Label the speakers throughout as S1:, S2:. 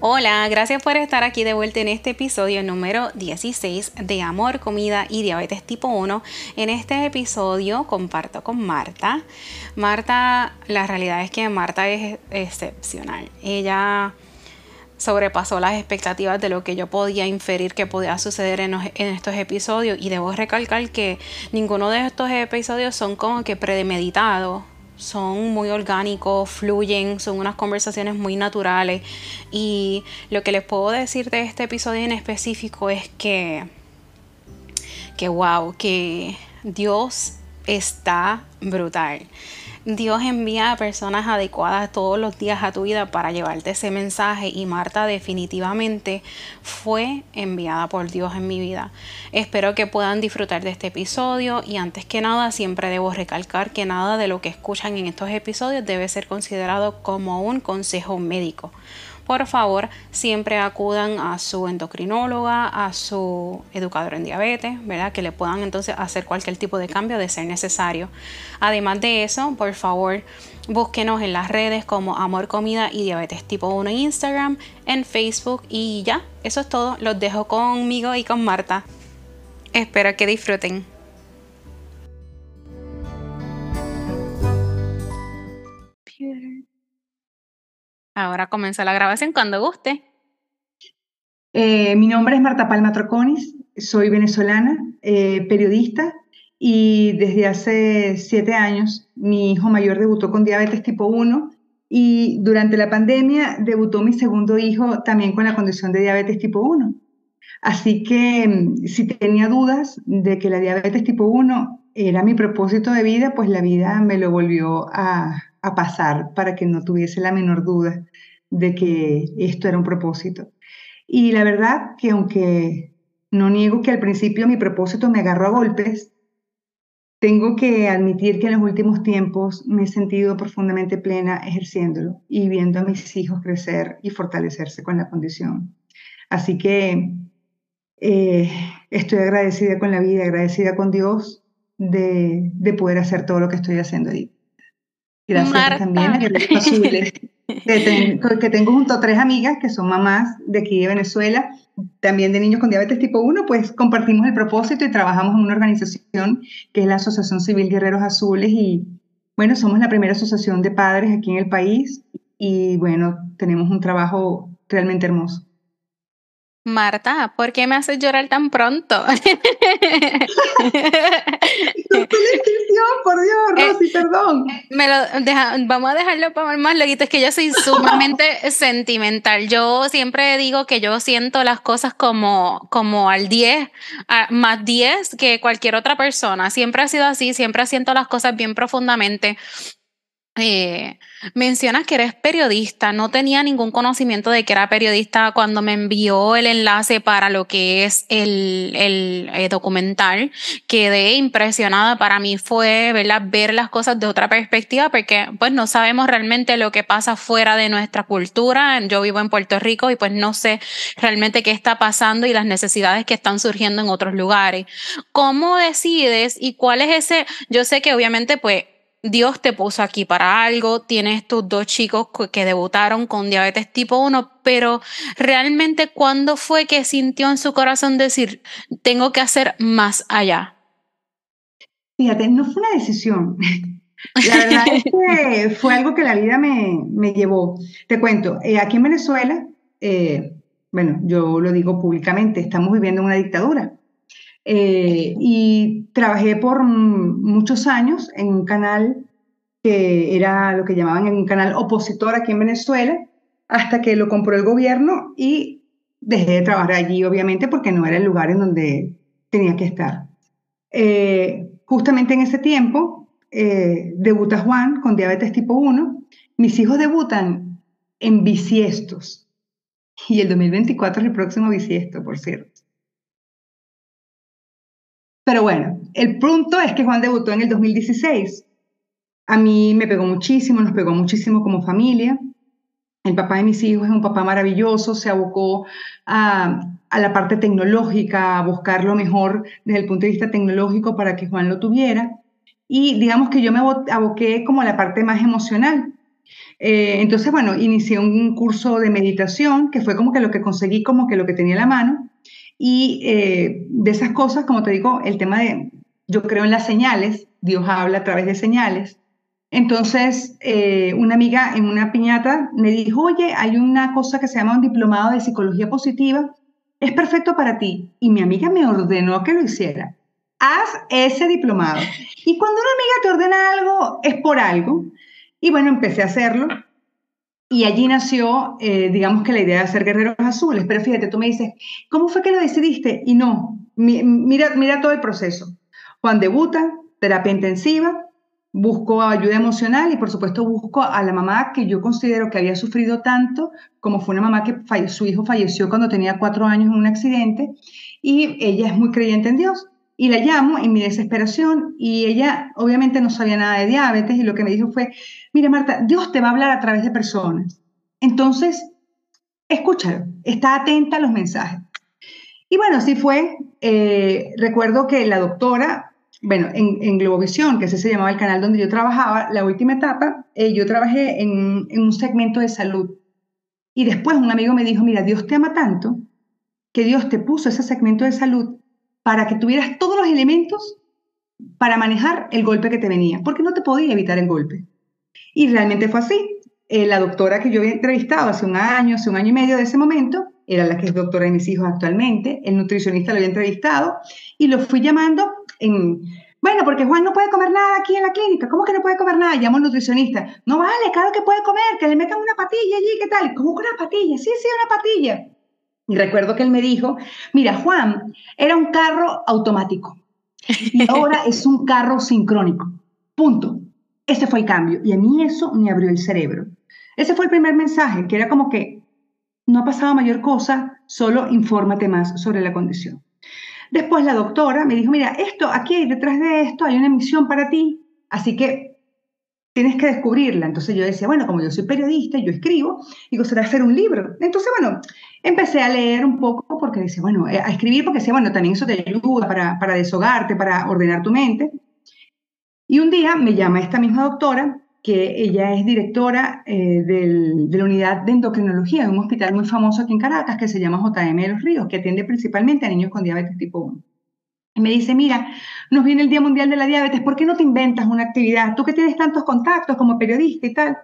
S1: Hola, gracias por estar aquí de vuelta en este episodio número 16 de Amor, Comida y Diabetes tipo 1. En este episodio comparto con Marta. Marta, la realidad es que Marta es excepcional. Ella sobrepasó las expectativas de lo que yo podía inferir que podía suceder en, estos episodios y debo recalcar que ninguno de estos episodios son como que premeditados son muy orgánicos, fluyen, son unas conversaciones muy naturales. Y lo que les puedo decir de este episodio en específico es que, que wow, que Dios está brutal. Dios envía a personas adecuadas todos los días a tu vida para llevarte ese mensaje y Marta definitivamente fue enviada por Dios en mi vida. Espero que puedan disfrutar de este episodio y antes que nada siempre debo recalcar que nada de lo que escuchan en estos episodios debe ser considerado como un consejo médico por favor siempre acudan a su endocrinóloga, a su educador en diabetes, ¿verdad? Que le puedan entonces hacer cualquier tipo de cambio de ser necesario. Además de eso, por favor, búsquenos en las redes como Amor Comida y Diabetes Tipo 1 en Instagram, en Facebook y ya, eso es todo. Los dejo conmigo y con Marta. Espero que disfruten. Ahora comienza la grabación cuando guste.
S2: Eh, mi nombre es Marta Palma Troconis, soy venezolana, eh, periodista y desde hace siete años mi hijo mayor debutó con diabetes tipo 1 y durante la pandemia debutó mi segundo hijo también con la condición de diabetes tipo 1. Así que mm, si tenía dudas de que la diabetes tipo 1 era mi propósito de vida, pues la vida me lo volvió a, a pasar para que no tuviese la menor duda de que esto era un propósito. Y la verdad que aunque no niego que al principio mi propósito me agarró a golpes, tengo que admitir que en los últimos tiempos me he sentido profundamente plena ejerciéndolo y viendo a mis hijos crecer y fortalecerse con la condición. Así que eh, estoy agradecida con la vida, agradecida con Dios de, de poder hacer todo lo que estoy haciendo ahí. Gracias también a Azules, que, tengo junto a tres amigas que son mamás de aquí de Venezuela, también de niños con diabetes tipo 1, pues compartimos el propósito y trabajamos en una organización que es la Asociación Civil Guerreros Azules y bueno, somos la primera asociación de padres aquí en el país y bueno, tenemos un trabajo realmente hermoso.
S1: Marta, ¿por qué me haces llorar tan pronto?
S2: por Dios, eh, Rosy, perdón.
S1: Me lo vamos a dejarlo para más luego. Es que yo soy sumamente sentimental. Yo siempre digo que yo siento las cosas como, como al 10, más 10 que cualquier otra persona. Siempre ha sido así, siempre siento las cosas bien profundamente. Eh, mencionas que eres periodista, no tenía ningún conocimiento de que era periodista cuando me envió el enlace para lo que es el, el, eh, documental. Quedé impresionada, para mí fue ver las cosas de otra perspectiva porque pues no sabemos realmente lo que pasa fuera de nuestra cultura. Yo vivo en Puerto Rico y pues no sé realmente qué está pasando y las necesidades que están surgiendo en otros lugares. ¿Cómo decides y cuál es ese? Yo sé que obviamente pues Dios te puso aquí para algo, tienes tus dos chicos que debutaron con diabetes tipo 1, pero realmente ¿cuándo fue que sintió en su corazón decir, tengo que hacer más allá?
S2: Fíjate, no fue una decisión. La verdad es que fue algo que la vida me, me llevó. Te cuento, eh, aquí en Venezuela, eh, bueno, yo lo digo públicamente, estamos viviendo una dictadura. Eh, y trabajé por muchos años en un canal que era lo que llamaban un canal opositor aquí en Venezuela, hasta que lo compró el gobierno y dejé de trabajar allí, obviamente, porque no era el lugar en donde tenía que estar. Eh, justamente en ese tiempo eh, debuta Juan con diabetes tipo 1. Mis hijos debutan en bisiestos. Y el 2024 es el próximo bisiesto, por cierto. Pero bueno, el punto es que Juan debutó en el 2016. A mí me pegó muchísimo, nos pegó muchísimo como familia. El papá de mis hijos es un papá maravilloso, se abocó a, la parte tecnológica, a buscar lo mejor desde el punto de vista tecnológico para que Juan lo tuviera. Y digamos que yo me aboqué como a la parte más emocional. Eh, entonces, bueno, inicié un curso de meditación, que fue como que lo que conseguí, como que lo que tenía en la mano. Y eh, de esas cosas, como te digo, el tema de, yo creo en las señales, Dios habla a través de señales. Entonces, eh, una amiga en una piñata me dijo, oye, hay una cosa que se llama un diplomado de psicología positiva, es perfecto para ti. Y mi amiga me ordenó que lo hiciera. Haz ese diplomado. Y cuando una amiga te ordena algo, es por algo. Y bueno, empecé a hacerlo. Y allí nació, eh, digamos que la idea de hacer guerreros azules. Pero fíjate, tú me dices, ¿cómo fue que lo decidiste? Y no, mira, mira todo el proceso. Juan debuta, terapia intensiva, busco ayuda emocional y por supuesto busco a la mamá que yo considero que había sufrido tanto, como fue una mamá que su hijo falleció cuando tenía cuatro años en un accidente y ella es muy creyente en Dios. Y la llamo en mi desesperación y ella obviamente no sabía nada de diabetes y lo que me dijo fue, mira Marta, Dios te va a hablar a través de personas. Entonces, escúchalo, está atenta a los mensajes. Y bueno, así fue. Eh, recuerdo que la doctora, bueno, en, Globovisión, que ese se llamaba el canal donde yo trabajaba, la última etapa, eh, yo trabajé en un segmento de salud. Y después un amigo me dijo, mira, Dios te ama tanto que Dios te puso ese segmento de salud para que tuvieras todos los elementos para manejar el golpe que te venía, porque no te podía evitar el golpe. Y realmente fue así. Eh, la doctora que yo había entrevistado hace un año, hace un año y medio de ese momento, era la que es doctora de mis hijos actualmente, el nutricionista lo había entrevistado y lo fui llamando en, bueno, porque Juan no puede comer nada aquí en la clínica. ¿Cómo que no puede comer nada? Llamo al nutricionista. No vale, claro que puede comer, que le metan una patilla allí, ¿qué tal? ¿Cómo que una patilla? Sí, sí, una patilla. Y recuerdo que él me dijo, mira, Juan era un carro automático y ahora es un carro sincrónico. Punto. Ese fue el cambio. Y a mí eso me abrió el cerebro. Ese fue el primer mensaje, que era como que no ha pasado mayor cosa, solo infórmate más sobre la condición. Después la doctora me dijo, mira, esto, aquí detrás de esto hay una misión para ti, así que tienes que descubrirla. Entonces yo decía, bueno, como yo soy periodista, yo escribo, digo, será hacer un libro. Entonces, bueno, empecé a leer un poco porque decía, bueno, eh, a escribir porque decía, bueno, también eso te ayuda para, para deshogarte, para ordenar tu mente. Y un día me llama esta misma doctora, que ella es directora eh, de la unidad de endocrinología de un hospital muy famoso aquí en Caracas que se llama JM de los Ríos, que atiende principalmente a niños con diabetes tipo 1. Y me dice, mira, nos viene el Día Mundial de la Diabetes, ¿por qué no te inventas una actividad? Tú que tienes tantos contactos como periodista y tal.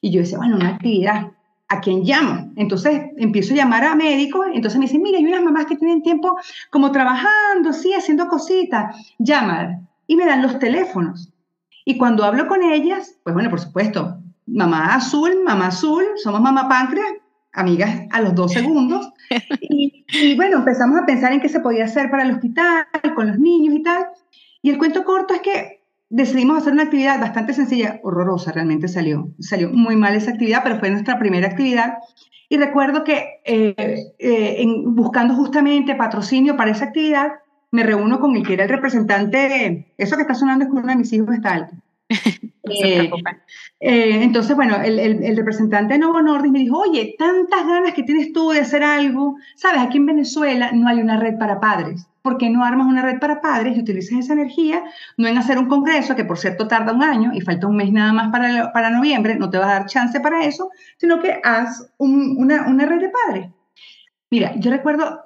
S2: Y yo decía, bueno, una actividad, ¿a quién llamo? Entonces empiezo a llamar a médicos, entonces me dicen, mira, hay unas mamás que tienen tiempo como trabajando, sí, haciendo cositas, llámala. Y me dan los teléfonos. Y cuando hablo con ellas, pues bueno, por supuesto, mamá azul, mamá azul, somos mamá páncreas, amigas a los dos segundos. Y, y, bueno, empezamos a pensar en qué se podía hacer para el hospital, con los niños y tal. Y el cuento corto es que decidimos hacer una actividad bastante sencilla, horrorosa realmente salió. Salió muy mal esa actividad, pero fue nuestra primera actividad. Y recuerdo que eh, eh, en, buscando justamente patrocinio para esa actividad, me reúno con el que era el representante, de, eso que está sonando es que uno de mis hijos está alto. Eh, eh, entonces, bueno, el, el, representante de Novo Nordisk me dijo, oye, tantas ganas que tienes tú de hacer algo, sabes, aquí en Venezuela no hay una red para padres. ¿Por qué no armas una red para padres y utilizas esa energía, no en hacer un congreso, que por cierto tarda un año y falta un mes nada más para, para noviembre, no te va a dar chance para eso, sino que haz una, una red de padres? Mira, yo recuerdo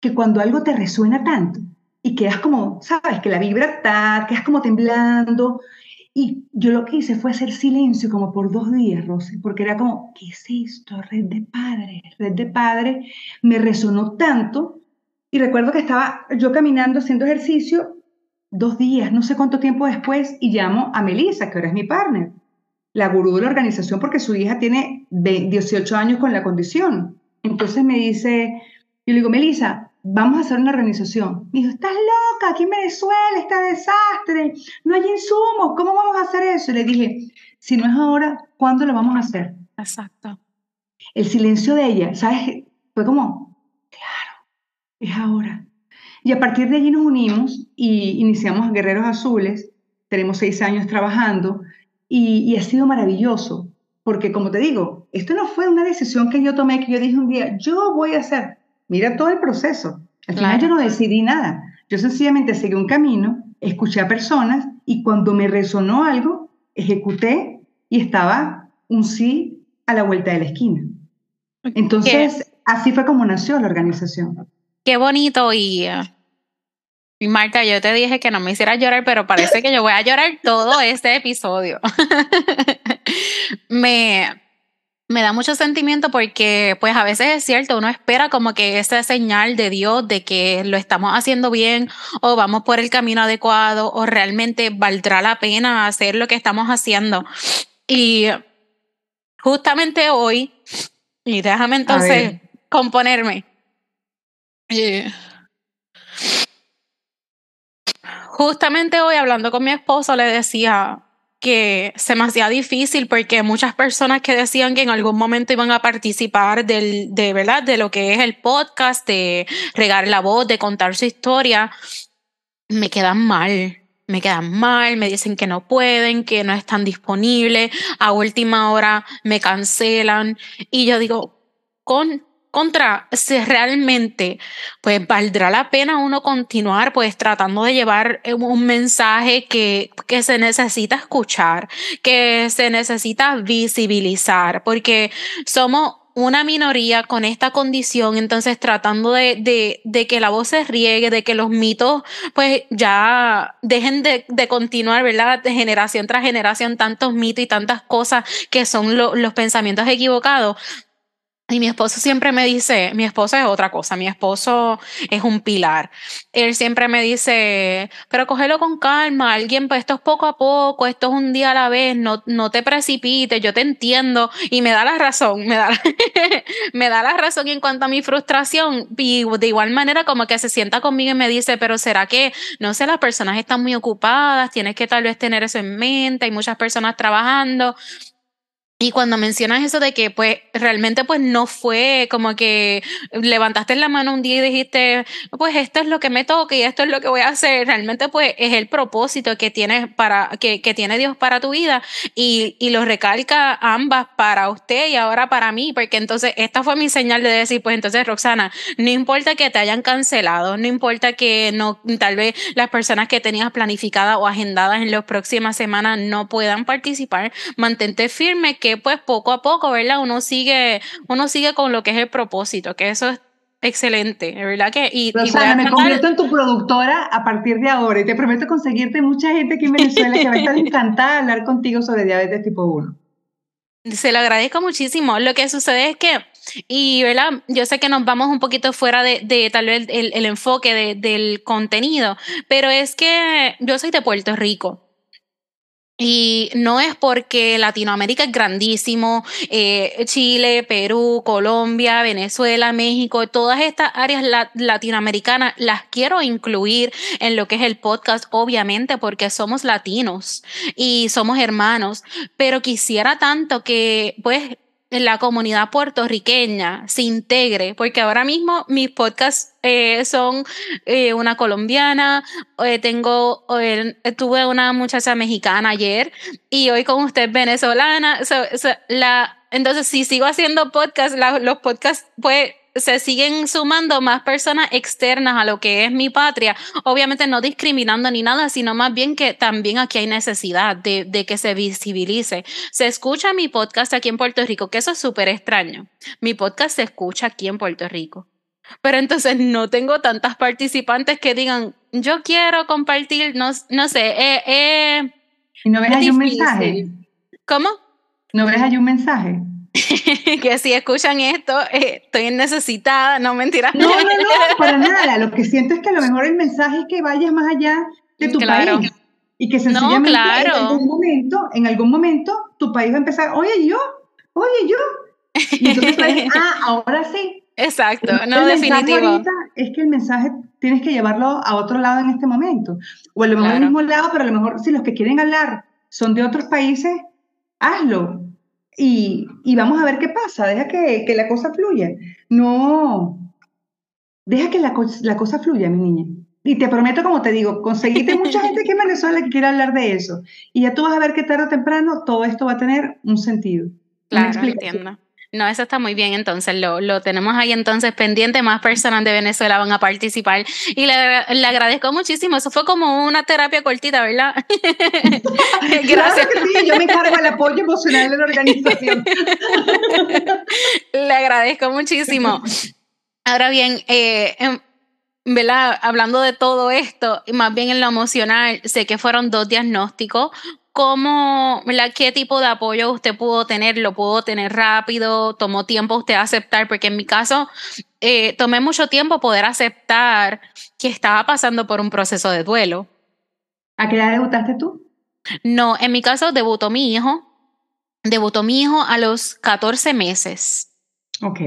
S2: que cuando algo te resuena tanto y quedas como, sabes, que la vibra está, quedas como temblando. Y yo lo que hice fue hacer silencio como por dos días, Rosy, porque era como, ¿qué es esto? Red de padres, red de padres. Me resonó tanto. Y recuerdo que estaba yo caminando haciendo ejercicio dos días, no sé cuánto tiempo después, y llamo a Melissa, que ahora es mi partner, la gurú de la organización, porque su hija tiene 18 años con la condición. Entonces me dice, yo le digo, Melissa, vamos a hacer una organización. Me dijo, estás loca, aquí en Venezuela está desastre, no hay insumos, ¿cómo vamos a hacer eso? Y le dije, si no es ahora, ¿cuándo lo vamos a hacer?
S3: Exacto.
S2: El silencio de ella, ¿sabes? Fue como, claro, es ahora. Y a partir de allí nos unimos y iniciamos Guerreros Azules. Tenemos seis años trabajando y, y ha sido maravilloso, porque como te digo, esto no fue una decisión que yo tomé, que yo dije un día, yo voy a hacer Mira todo el proceso. Al final yo no decidí nada. Yo sencillamente seguí un camino, escuché a personas y cuando me resonó algo, ejecuté y estaba un sí a la vuelta de la esquina. Entonces, así fue como nació la organización.
S1: Qué bonito y, y Marta, yo te dije que no me hiciera llorar, pero parece que yo voy a llorar todo este episodio. me, me da mucho sentimiento porque pues a veces es cierto, uno espera como que esa señal de Dios de que lo estamos haciendo bien o vamos por el camino adecuado o realmente valdrá la pena hacer lo que estamos haciendo. Y justamente hoy, y déjame entonces componerme. justamente hoy hablando con mi esposo le decía, que se me hacía difícil porque muchas personas que decían que en algún momento iban a participar del, de verdad de lo que es el podcast, de regar la voz, de contar su historia, me quedan mal. Me quedan mal, me dicen que no pueden, que no están disponibles, a última hora me cancelan y yo digo, con contra si realmente pues valdrá la pena uno continuar pues tratando de llevar eh, un mensaje que, que se necesita escuchar, que se necesita visibilizar, porque somos una minoría con esta condición, entonces tratando de, de, de, que la voz se riegue, de que los mitos pues ya dejen de, de continuar, ¿verdad? De generación tras generación, tantos mitos y tantas cosas que son los pensamientos equivocados, y mi esposo siempre me dice, mi esposo es otra cosa, mi esposo es un pilar. Él siempre me dice, pero cógelo con calma, alguien, pues esto es poco a poco, esto es un día a la vez, no, no te precipites, yo te entiendo. Y me da la razón, me da, me da la razón en cuanto a mi frustración. Y de igual manera como que se sienta conmigo y me dice, pero ¿será que, no sé, las personas están muy ocupadas, tienes que tal vez tener eso en mente, hay muchas personas trabajando. Y cuando mencionas eso de que pues realmente pues no fue como que levantaste la mano un día y dijiste, pues esto es lo que me toca y esto es lo que voy a hacer, realmente pues es el propósito que tienes para que, que tiene Dios para tu vida y, y lo recalca ambas para usted y ahora para mí, porque entonces esta fue mi señal de decir, pues entonces Roxana, no importa que te hayan cancelado, no importa que no tal vez las personas que tenías planificadas o agendadas en las próximas semanas no puedan participar, mantente firme que pues poco a poco, ¿verdad? Uno sigue, uno sigue con lo que es el propósito, que eso es excelente, ¿verdad? Que,
S2: y, me convierto en tu productora a partir de ahora y te prometo conseguirte mucha gente aquí en Venezuela que va a estar encantada de hablar contigo sobre diabetes tipo 1.
S1: Se lo agradezco muchísimo. Lo que sucede es que, y verdad, yo sé que nos vamos un poquito fuera de, de tal vez el, el enfoque de, del contenido, pero es que yo soy de Puerto Rico. Y no es porque Latinoamérica es grandísimo, eh, Chile, Perú, Colombia, Venezuela, México, todas estas áreas latinoamericanas las quiero incluir en lo que es el podcast, obviamente, porque somos latinos y somos hermanos, pero quisiera tanto que pues la comunidad puertorriqueña se integre, porque ahora mismo mis podcasts eh, son eh, una colombiana, eh, tengo, tuve una muchacha mexicana ayer y hoy con usted venezolana. la, entonces, si sigo haciendo podcasts, los podcasts, pues se siguen sumando más personas externas a lo que es mi patria, obviamente no discriminando ni nada, sino más bien que también aquí hay necesidad de, de que se visibilice. Se escucha mi podcast aquí en Puerto Rico, que eso es súper extraño. Mi podcast se escucha aquí en Puerto Rico. Pero entonces no tengo tantas participantes que digan, yo quiero compartir, no, no sé, eh, eh,
S2: ¿Y no ves ahí un mensaje?
S1: ¿Cómo?
S2: ¿No ves ahí un mensaje?
S1: que si escuchan esto, eh, estoy necesitada, no mentiras.
S2: No, no, no, para nada. Lo que siento es que a lo mejor el mensaje es que vayas más allá de tu país. Y que sencillamente claro. en algún momento, en algún momento, tu país va a empezar, oye yo, oye yo. Y entonces ah, ahora sí.
S1: Exacto, no definitivo.
S2: Es que el mensaje tienes que llevarlo a otro lado en este momento. O a lo mejor al mismo lado, pero a lo mejor si los que quieren hablar son de otros países, hazlo y, y, vamos a ver qué pasa, deja que, que, la cosa fluya. No, deja que la, la, cosa fluya, mi niña. Y te prometo, como te digo, conseguiste mucha gente que en Venezuela que quiere hablar de eso. Y ya tú vas a ver que tarde o temprano todo esto va a tener un sentido.
S1: Claro, entiendo. No, eso está muy bien, entonces lo, tenemos ahí entonces pendiente, más personas de Venezuela van a participar y le, agradezco muchísimo, eso fue como una terapia cortita, ¿verdad?
S2: Gracias. sí, yo me encargo del apoyo emocional de la organización.
S1: le agradezco muchísimo. Ahora bien, eh, em, ¿verdad? Hablando de todo esto, más bien en lo emocional, sé que fueron dos diagnósticos. ¿Cómo, qué tipo de apoyo usted pudo tener? ¿Lo pudo tener rápido? ¿Tomó tiempo usted aceptar? Porque en mi caso, eh, tomé mucho tiempo poder aceptar que estaba pasando por un proceso de duelo.
S2: ¿A qué edad debutaste tú?
S1: No, en mi caso debutó mi hijo. Debutó mi hijo a los 14 meses.
S2: Ok.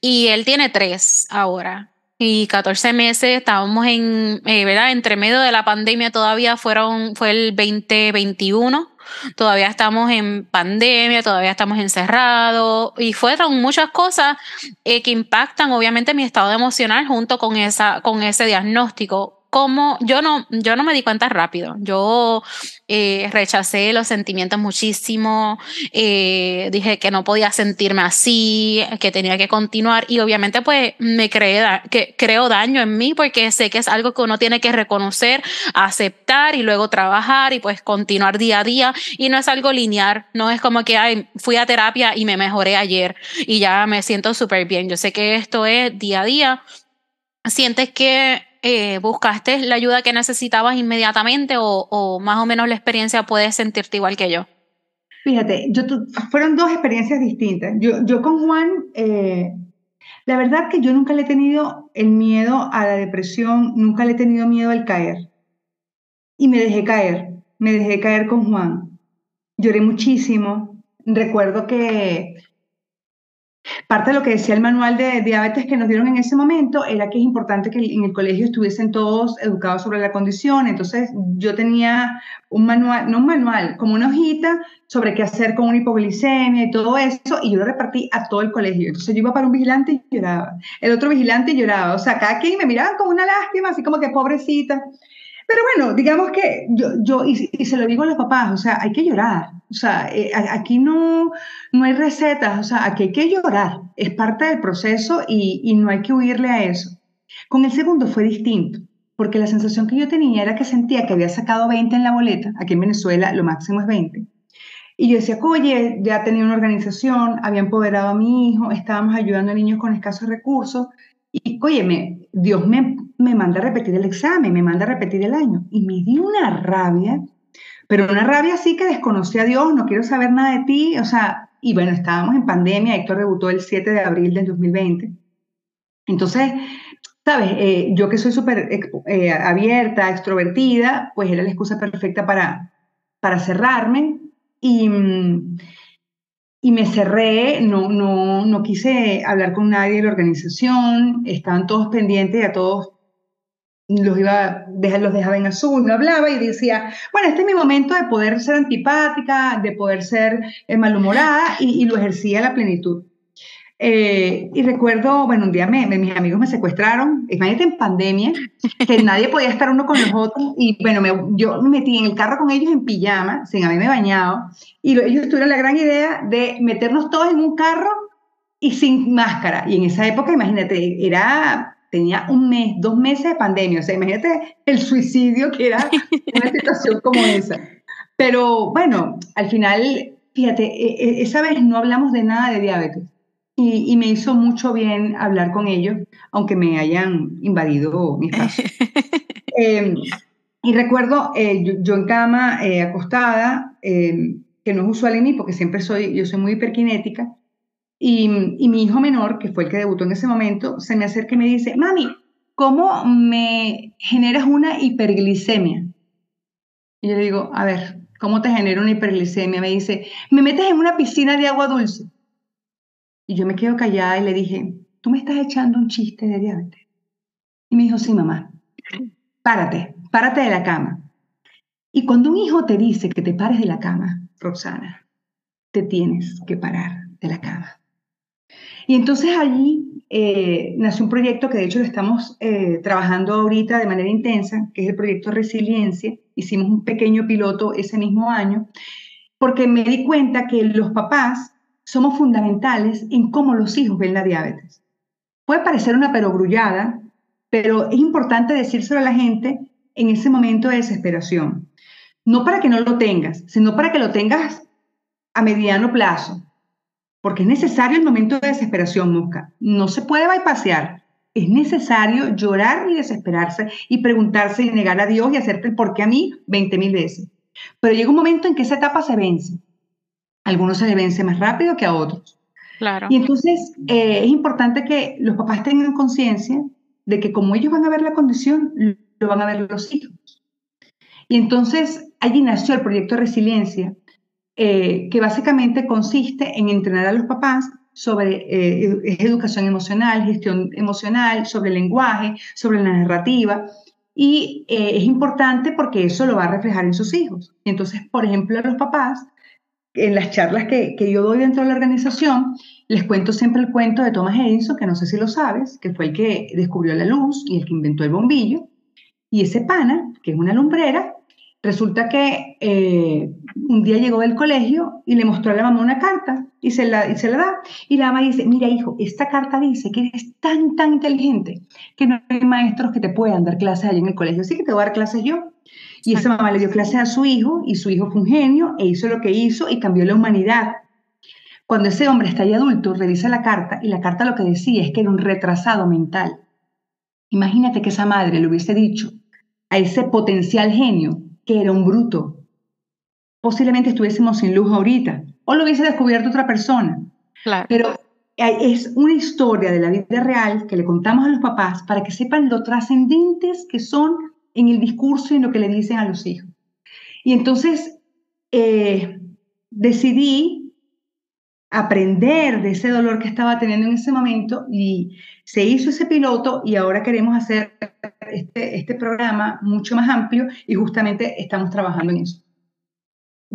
S1: Y él tiene tres ahora y 14 meses, estábamos en, eh, ¿verdad? Entre medio de la pandemia todavía fueron, fue el 2021, todavía estamos en pandemia, todavía estamos encerrados y fueron muchas cosas eh, que impactan obviamente mi estado emocional junto con, esa, con ese diagnóstico como yo no, yo no me di cuenta rápido. Yo eh, rechacé los sentimientos muchísimo, eh, dije que no podía sentirme así, que tenía que continuar y obviamente pues me creé que creo daño en mí porque sé que es algo que uno tiene que reconocer, aceptar y luego trabajar y pues continuar día a día y no es algo lineal, no es como que fui a terapia y me mejoré ayer y ya me siento súper bien. Yo sé que esto es día a día. Sientes que eh, buscaste la ayuda que necesitabas inmediatamente o, más o menos la experiencia puedes sentirte igual que yo?
S2: Fíjate, fueron dos experiencias distintas. Yo, yo con Juan, eh, la verdad que yo nunca le he tenido el miedo a la depresión, nunca le he tenido miedo al caer. Y me dejé caer, me dejé caer con Juan. Lloré muchísimo. Recuerdo que Parte de lo que decía el manual de diabetes que nos dieron en ese momento era que es importante que en el colegio estuviesen todos educados sobre la condición. Entonces yo tenía un manual, no un manual, como una hojita sobre qué hacer con una hipoglicemia y todo eso, y yo lo repartí a todo el colegio. Entonces yo iba para un vigilante y lloraba, el otro vigilante y lloraba. O sea, cada quien me miraba con una lástima, así como que pobrecita. Pero bueno, digamos que yo, yo y, se lo digo a los papás, o sea, hay que llorar. O sea, eh, aquí no, no hay recetas, o sea, aquí hay que llorar. Es parte del proceso y, y no hay que huirle a eso. Con el segundo fue distinto, porque la sensación que yo tenía era que sentía que había sacado 20 en la boleta. Aquí en Venezuela lo máximo es 20. Y yo decía, oye, ya tenía una organización, había empoderado a mi hijo, estábamos ayudando a niños con escasos recursos. Y, oye, Dios me, me manda a repetir el examen, me manda a repetir el año. Y me dio una rabia, pero una rabia así que desconocí a Dios, no quiero saber nada de ti. O sea, y bueno, estábamos en pandemia, Héctor debutó el 7 de abril del 2020. Entonces, sabes, eh, yo que soy súper eh, abierta, extrovertida, pues era la excusa perfecta para, para cerrarme. Y. Y me cerré, no, no, no quise hablar con nadie de la organización, estaban todos pendientes y a todos los iba los dejaba en azul, no hablaba y decía, bueno, este es mi momento de poder ser antipática, de poder ser eh, malhumorada y, y lo ejercía a la plenitud. Eh, y recuerdo, bueno, un día me, mis amigos me secuestraron, imagínate en pandemia, que nadie podía estar uno con los otros, y bueno, me, yo me metí en el carro con ellos en pijama, sin haberme bañado, y ellos tuvieron la gran idea de meternos todos en un carro y sin máscara. Y en esa época, imagínate, era, tenía un mes, dos meses de pandemia, o sea, imagínate el suicidio que era una situación como esa. Pero bueno, al final, fíjate, e, e, esa vez no hablamos de nada de diabetes y, me hizo mucho bien hablar con ellos, aunque me hayan invadido mi espacio. Em, y recuerdo eh, yo, en cama, eh, acostada, em, que no es usual en mí porque siempre soy, yo soy muy hiperkinética, y, y, mi hijo menor, que fue el que debutó en ese momento, se me acerca y me dice, mami, ¿cómo me generas una hiperglicemia? Y yo le digo, a ver, ¿cómo te genera una hiperglicemia? Me dice, me metes en una piscina de agua dulce. Y yo me quedo callada y le dije, ¿tú me estás echando un chiste de diabetes? Y me dijo, sí, mamá, párate, párate de la cama. Y cuando un hijo te dice que te pares de la cama, Roxana, te tienes que parar de la cama. Y entonces allí eh, nació un proyecto que de hecho lo estamos eh, trabajando ahorita de manera intensa, que es el proyecto Resiliencia. Hicimos un pequeño piloto ese mismo año, porque me di cuenta que los papás somos fundamentales en cómo los hijos ven la diabetes. Puede parecer una perogrullada, pero es importante decírselo a la gente en ese momento de desesperación. No para que no lo tengas, sino para que lo tengas a mediano plazo, porque es necesario el momento de desesperación, Musca. No se puede bypassear. Es necesario llorar y desesperarse y preguntarse y negar a Dios y hacerte el por qué a mí 20 mil veces. Pero llega un momento en que esa etapa se vence. algunos se le vence más rápido que a otros.
S1: Claro.
S2: Y entonces eh, es importante que los papás tengan conciencia de que como ellos van a ver la condición, lo van a ver los hijos. Y entonces allí nació el proyecto Resiliencia, eh, que básicamente consiste en entrenar a los papás sobre eh, educación emocional, gestión emocional, sobre el lenguaje, sobre la narrativa. Y eh, es importante porque eso lo va a reflejar en sus hijos. Entonces, por ejemplo, a los papás, en las charlas que, que, yo doy dentro de la organización, les cuento siempre el cuento de Thomas Edison, que no sé si lo sabes, que fue el que descubrió la luz y el que inventó el bombillo. Y ese pana, que es una lumbrera, resulta que eh, un día llegó del colegio y le mostró a la mamá una carta y se, la, y se la da. Y la mamá dice, mira hijo, esta carta dice que eres tan, tan inteligente que no hay maestros que te puedan dar clases allá en el colegio, así que te voy a dar clases yo. Y esa mamá le dio clases a su hijo y su hijo fue un genio e hizo lo que hizo y cambió la humanidad. Cuando ese hombre está ya adulto, revisa la carta y la carta lo que decía es que era un retrasado mental. Imagínate que esa madre le hubiese dicho a ese potencial genio que era un bruto. Posiblemente estuviésemos sin luz ahorita o lo hubiese descubierto otra persona.
S1: Claro.
S2: Pero es una historia de la vida real que le contamos a los papás para que sepan lo trascendentes que son en el discurso y en lo que le dicen a los hijos. Y entonces eh, decidí aprender de ese dolor que estaba teniendo en ese momento y se hizo ese piloto y ahora queremos hacer este, este programa mucho más amplio y justamente estamos trabajando en eso.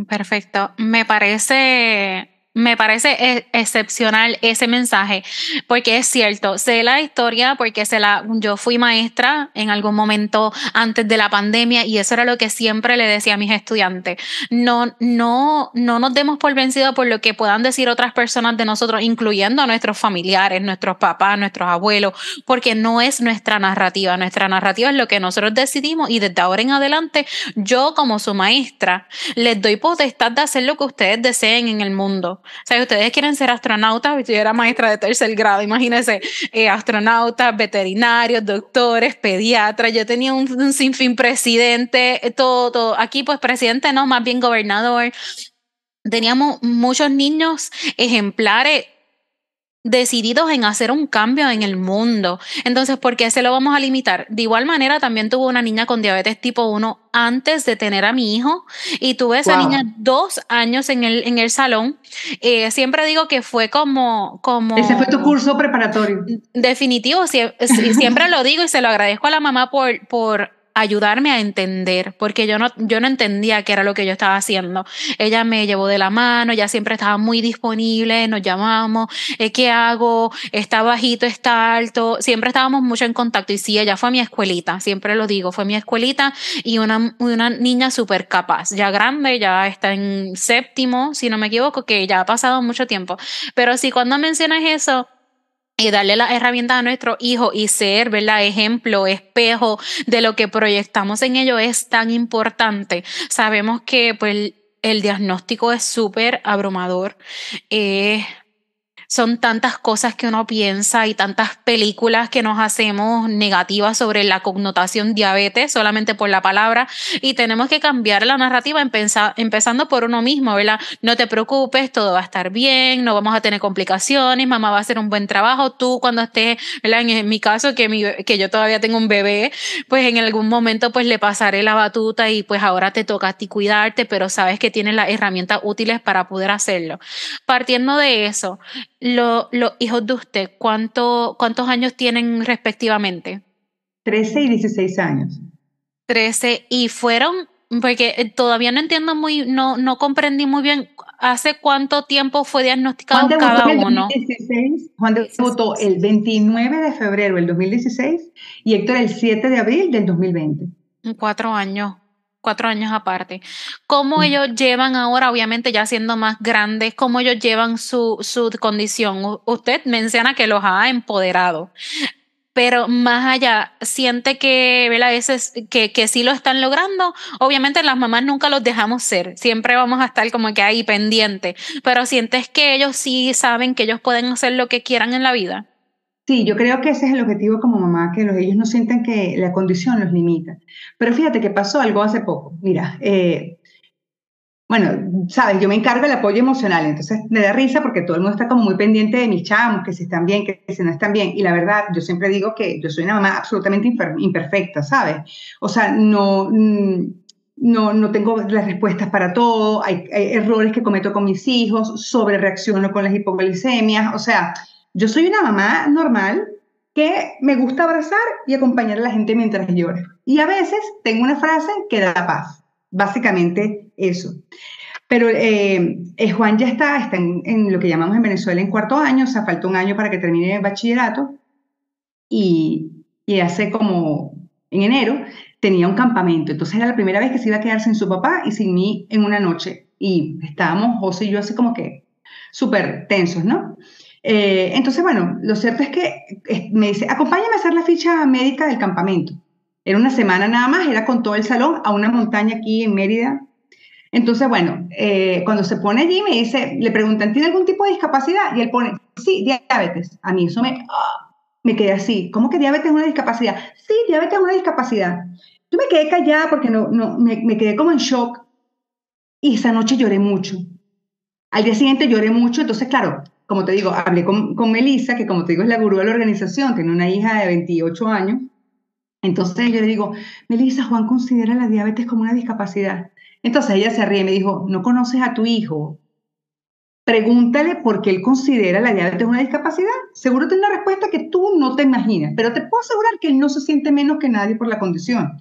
S1: Perfecto. Me parece me parece e, excepcional ese mensaje, porque es cierto, sé la historia porque se la, yo fui maestra en algún momento antes de la pandemia y eso era lo que siempre le decía a mis estudiantes. No, no, no nos demos por vencidos por lo que puedan decir otras personas de nosotros, incluyendo a nuestros familiares, nuestros papás, nuestros abuelos, porque no es nuestra narrativa. Nuestra narrativa es lo que nosotros decidimos y desde ahora en adelante yo como su maestra les doy potestad de hacer lo que ustedes deseen en el mundo. Sea, ustedes quieren ser astronautas, yo era maestra de tercer grado, imagínense, eh, astronautas, veterinarios, doctores, pediatras, yo tenía un, un sinfín presidente, eh, todo, todo. Aquí pues presidente no, más bien gobernador. Teníamos muchos niños ejemplares decididos en hacer un cambio en el mundo. Entonces, ¿por qué se lo vamos a limitar? De igual manera, también tuve una niña con diabetes tipo 1 antes de tener a mi hijo y tuve esa niña dos años en el, en el salón. Eh, siempre digo que fue como, como...
S2: Ese fue tu curso preparatorio.
S1: Definitivo, siempre lo digo y se lo agradezco a la mamá por, por ayudarme a entender, porque yo no, yo no entendía qué era lo que yo estaba haciendo. Ella me llevó de la mano, ella siempre estaba muy disponible, nos llamamos, eh, ¿qué hago? Está bajito, está alto, siempre estábamos mucho en contacto y sí, ella fue mi escuelita, siempre lo digo, fue mi escuelita y una, una niña súper capaz, ya grande, ya está en séptimo, si no me equivoco, que ya ha pasado mucho tiempo. Pero sí, cuando mencionas eso, y darle las herramientas a nuestro hijo y ser, ¿verdad? Ejemplo, espejo de lo que proyectamos en ello es tan importante. Sabemos que pues, el diagnóstico es súper abrumador. Eh, son tantas cosas que uno piensa y tantas películas que nos hacemos negativas sobre la connotación diabetes solamente por la palabra y tenemos que cambiar la narrativa empezando por uno mismo, ¿verdad? No te preocupes, todo va a estar bien, no vamos a tener complicaciones, mamá va a hacer un buen trabajo, tú cuando estés, ¿verdad? En, mi caso, que, mi, que yo todavía tengo un bebé, pues en algún momento pues le pasaré la batuta y pues ahora te toca a ti cuidarte, pero sabes que tienes las herramientas útiles para poder hacerlo. Partiendo de eso, los hijos de usted, ¿cuánto, ¿cuántos años tienen respectivamente?
S2: 13 y 16 años.
S1: 13 y fueron, porque eh, todavía no entiendo muy, no, no comprendí muy bien, ¿hace cuánto tiempo fue diagnosticado cada uno?
S2: Juan debutó el 29 de febrero del 2016 y Héctor el 7 de abril del 2020.
S1: Cuatro años cuatro años aparte. ¿Cómo ellos llevan ahora, obviamente ya siendo más grandes, cómo ellos llevan su, su condición? usted menciona que los ha empoderado, pero más allá, siente que, a veces que, que sí lo están logrando. Obviamente las mamás nunca los dejamos ser, siempre vamos a estar como que ahí pendiente, pero sientes que ellos sí saben que ellos pueden hacer lo que quieran en la vida.
S2: Sí, yo creo que ese es el objetivo como mamá, que los, ellos no sienten que la condición los limita. Pero fíjate que pasó algo hace poco. Mira, eh, bueno, sabes, yo me encargo del apoyo emocional, entonces me da risa porque todo el mundo está como muy pendiente de mis chamos, que si están bien, que si no están bien. Y la verdad, yo siempre digo que yo soy una mamá absolutamente imperfecta, ¿sabes? O sea, no, mm, no, no tengo las respuestas para todo, hay, errores que cometo con mis hijos, sobre reacciono con las hipoglicemias, o sea, yo soy una mamá normal que me gusta abrazar y acompañar a la gente mientras llora. Y a veces tengo una frase que da paz, básicamente eso. Pero eh, eh, Juan ya está, está en, lo que llamamos en Venezuela en cuarto año, o sea, falta un año para que termine el bachillerato. Y, y hace como en enero tenía un campamento. Entonces era la primera vez que se iba a quedar sin su papá y sin mí en una noche. Y estábamos, José y yo, así como que súper tensos, ¿no? Eh, entonces, bueno, lo cierto es que me dice, acompáñame a hacer la ficha médica del campamento. Era una semana nada más, era con todo el salón a una montaña aquí en Mérida, entonces, bueno, eh, cuando se pone allí, me dice, le preguntan, ¿tiene algún tipo de discapacidad? Y él pone, sí, diabetes. A mí eso me, me quedé así. ¿Cómo que diabetes es una discapacidad? Sí, diabetes es una discapacidad. Yo me quedé callada porque no, no, me, me quedé como en shock. Y esa noche lloré mucho. Al día siguiente lloré mucho. Entonces, claro, como te digo, hablé con, con Melissa, que como te digo es la gurú de la organización, tiene una hija de 28 años. Entonces yo le digo, Melissa, Juan considera la diabetes como una discapacidad. Entonces ella se ríe y me dijo, ¿no conoces a tu hijo? Pregúntale por qué él considera la diabetes una discapacidad. Seguro tiene una respuesta que tú no te imaginas, pero te puedo asegurar que él no se siente menos que nadie por la condición.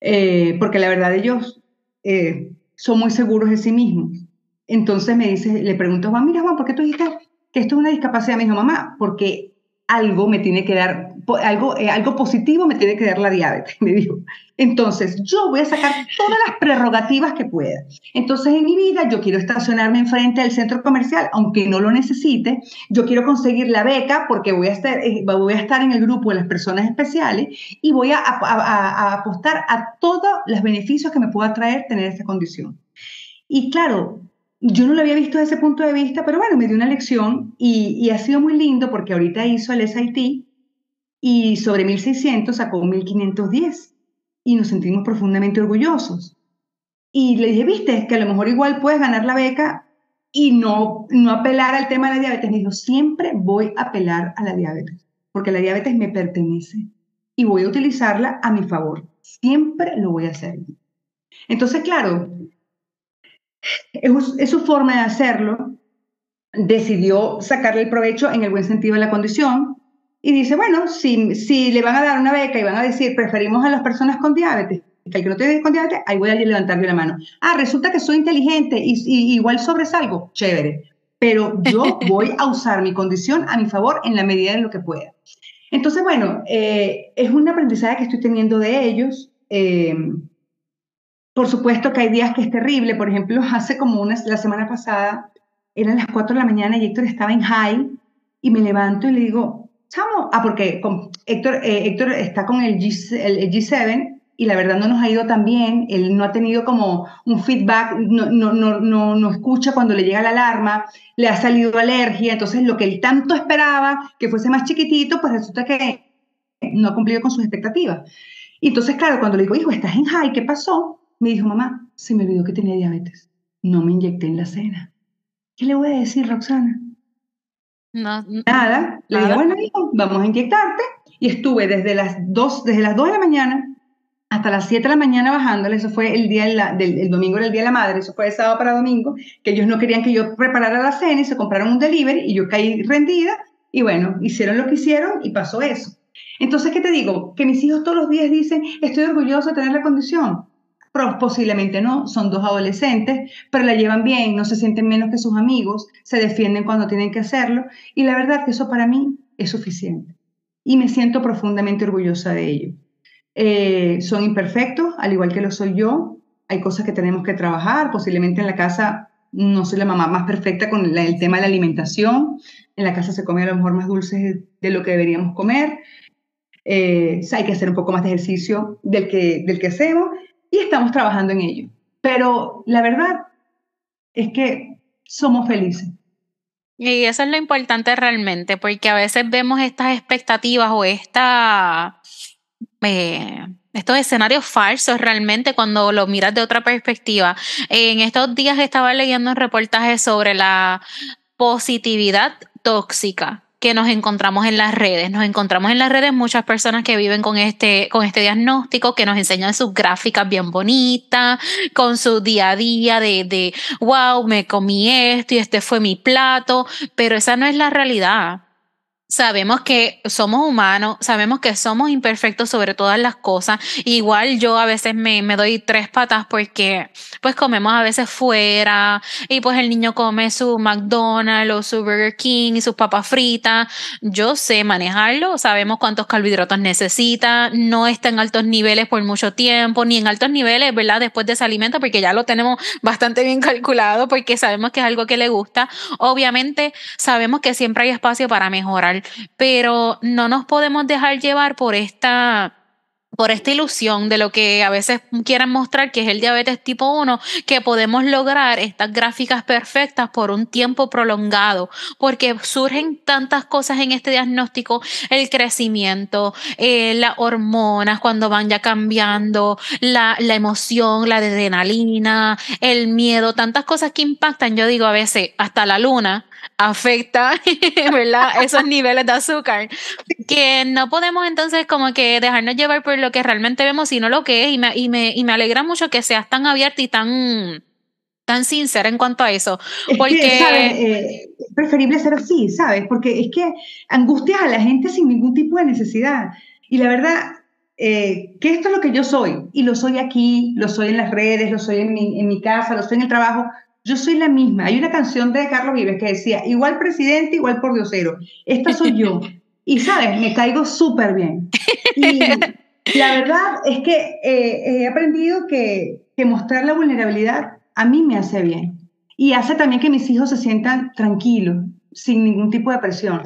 S2: Eh, porque la verdad ellos eh, son muy seguros de sí mismos. Entonces me dice, le pregunto, Juan, mira Juan, ¿por qué tú dijiste que esto es una discapacidad? Me dijo, mamá, porque algo me tiene que dar, algo, eh, algo positivo me tiene que dar la diabetes, me dijo. Entonces, yo voy a sacar todas las prerrogativas que pueda. Entonces, en mi vida, yo quiero estacionarme enfrente del centro comercial, aunque no lo necesite. Yo quiero conseguir la beca porque voy a estar, eh, voy a estar en el grupo de las personas especiales y voy a, a apostar a todos los beneficios que me pueda traer tener esta condición. Y claro, yo no lo había visto desde ese punto de vista, pero bueno, me dio una lección y, ha sido muy lindo porque ahorita hizo el SIT y sobre 1600 sacó 1510 y nos sentimos profundamente orgullosos. Y le dije, viste, que a lo mejor igual puedes ganar la beca y no, no apelar al tema de la diabetes. Me dijo, siempre voy a apelar a la diabetes, porque la diabetes me pertenece y voy a utilizarla a mi favor. Siempre lo voy a hacer. Entonces, claro, es, su forma de hacerlo, decidió sacarle el provecho en el buen sentido de la condición y dice, bueno, si, si le van a dar una beca y van a decir, preferimos a las personas con diabetes, que el que no tiene con diabetes, ahí voy a levantarle la mano. Ah, resulta que soy inteligente y, igual sobresalgo, chévere, pero yo voy a usar mi condición a mi favor en la medida de lo que pueda. Entonces, bueno, eh, es un aprendizaje que estoy teniendo de ellos. Eh, por supuesto que hay días que es terrible. Por ejemplo, hace como una, la semana pasada, eran las 4 de la mañana y Héctor estaba en high y me levanto y le digo, chamo, ah, porque Héctor, eh, Héctor está con el, G, el, G7 y la verdad no nos ha ido tan bien, él no ha tenido como un feedback, no, no, no, no, no escucha cuando le llega la alarma, le ha salido alergia, entonces lo que él tanto esperaba, que fuese más chiquitito, pues resulta que no ha cumplido con sus expectativas. Y entonces, claro, cuando le digo, hijo, estás en high, ¿qué pasó? Me dijo, mamá, se me olvidó que tenía diabetes. No me inyecté en la cena. ¿Qué le voy a decir, Roxana?
S1: No,
S2: nada. Le dije, bueno, hijo, vamos a inyectarte. Y estuve desde las 2, desde las 2 de la mañana hasta las 7 de la mañana bajándole. Eso fue el día del, el domingo, era el día de la madre. Eso fue de sábado para domingo. Que ellos no querían que yo preparara la cena y se compraron un delivery y yo caí rendida. Y bueno, hicieron lo que hicieron y pasó eso. Entonces, ¿qué te digo? Que mis hijos todos los días dicen, estoy orgulloso de tener la condición posiblemente no, son dos adolescentes, pero la llevan bien, no se sienten menos que sus amigos, se defienden cuando tienen que hacerlo y la verdad que eso para mí es suficiente y me siento profundamente orgullosa de ello. eh, son imperfectos, al igual que lo soy yo. Hay cosas que tenemos que trabajar, posiblemente en la casa no soy la mamá más perfecta con el tema de la alimentación. En la casa se come a lo mejor más dulces de lo que deberíamos comer. Eh, hay que hacer un poco más de ejercicio del que, del que hacemos y estamos trabajando en ello. Pero la verdad es que somos felices.
S1: Y eso es lo importante realmente, porque a veces vemos estas expectativas o esta, eh, estos escenarios falsos realmente cuando lo miras de otra perspectiva. En estos días estaba leyendo un reportaje sobre la positividad tóxica que nos encontramos en las redes. Nos encontramos en las redes muchas personas que viven con este, con este diagnóstico, que nos enseñan sus gráficas bien bonitas, con su día a día de, de, wow, me comí esto y este fue mi plato, pero esa no es la realidad. Sabemos que somos humanos, sabemos que somos imperfectos sobre todas las cosas. Igual yo a veces me, doy tres patas porque pues comemos a veces fuera y pues el niño come su McDonald's o su Burger King y sus papas fritas. Yo sé manejarlo, sabemos cuántos carbohidratos necesita, no está en altos niveles por mucho tiempo, ni en altos niveles, ¿verdad? Después de ese alimento porque ya lo tenemos bastante bien calculado porque sabemos que es algo que le gusta. Obviamente sabemos que siempre hay espacio para mejorar pero no nos podemos dejar llevar por esta por esta ilusión de lo que a veces quieren mostrar que es el diabetes tipo 1, que podemos lograr estas gráficas perfectas por un tiempo prolongado, porque surgen tantas cosas en este diagnóstico, el crecimiento, eh, las hormonas cuando van ya cambiando, la, la emoción, la adrenalina, el miedo, tantas cosas que impactan, yo digo a veces hasta la luna afecta, ¿verdad? Esos niveles de azúcar, que no podemos entonces como que dejarnos llevar por lo que realmente vemos, sino lo que es, y me, y me, y me alegra mucho que seas tan abierta y tan, tan sincera en cuanto a eso, porque...
S2: Eh, es preferible ser así, ¿sabes? Porque es que angustias a la gente sin ningún tipo de necesidad. Y la verdad, eh, que esto es lo que yo soy, y lo soy aquí, lo soy en las redes, lo soy en mi, en mi casa, lo soy en el trabajo, yo soy la misma. Hay una canción de Carlos Vives que decía, igual presidente, igual por diosero. Esta soy yo. Y sabes, me caigo súper bien. Y la verdad es que eh, he aprendido que, que mostrar la vulnerabilidad a mí me hace bien. Y hace también que mis hijos se sientan tranquilos, sin ningún tipo de presión.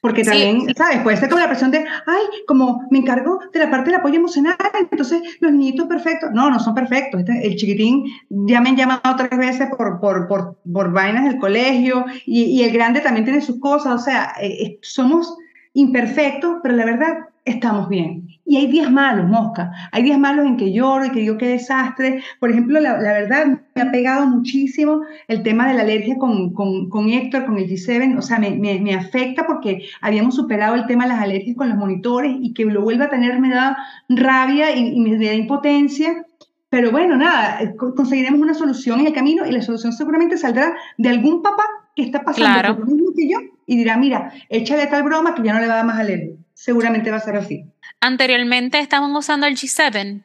S2: Porque también, ¿sabes? Puede ser como la presión de, ay, como me encargo de la parte del apoyo emocional, entonces los niñitos perfectos. No, no son perfectos. Este, el chiquitín ya me han llamado tres veces por, por, por, por vainas del colegio y, y, el grande también tiene sus cosas. O sea, eh, eh somos imperfectos, pero la verdad estamos bien. Y hay días malos, mosca. Hay días malos en que lloro y que digo qué desastre. Por ejemplo, la, la verdad me ha pegado muchísimo el tema de la alergia con, con, con Héctor, con el G7. O sea, me, me, me, afecta porque habíamos superado el tema de las alergias con los monitores y que lo vuelva a tener me da rabia y, y me da impotencia. Pero bueno, nada, conseguiremos una solución en el camino y la solución seguramente saldrá de algún papá que está pasando
S1: Claro.
S2: por lo mismo que yo y dirá, mira, échale tal broma que ya no le va a dar más alergia. Seguramente va a ser así.
S1: Anteriormente estaban usando el G7,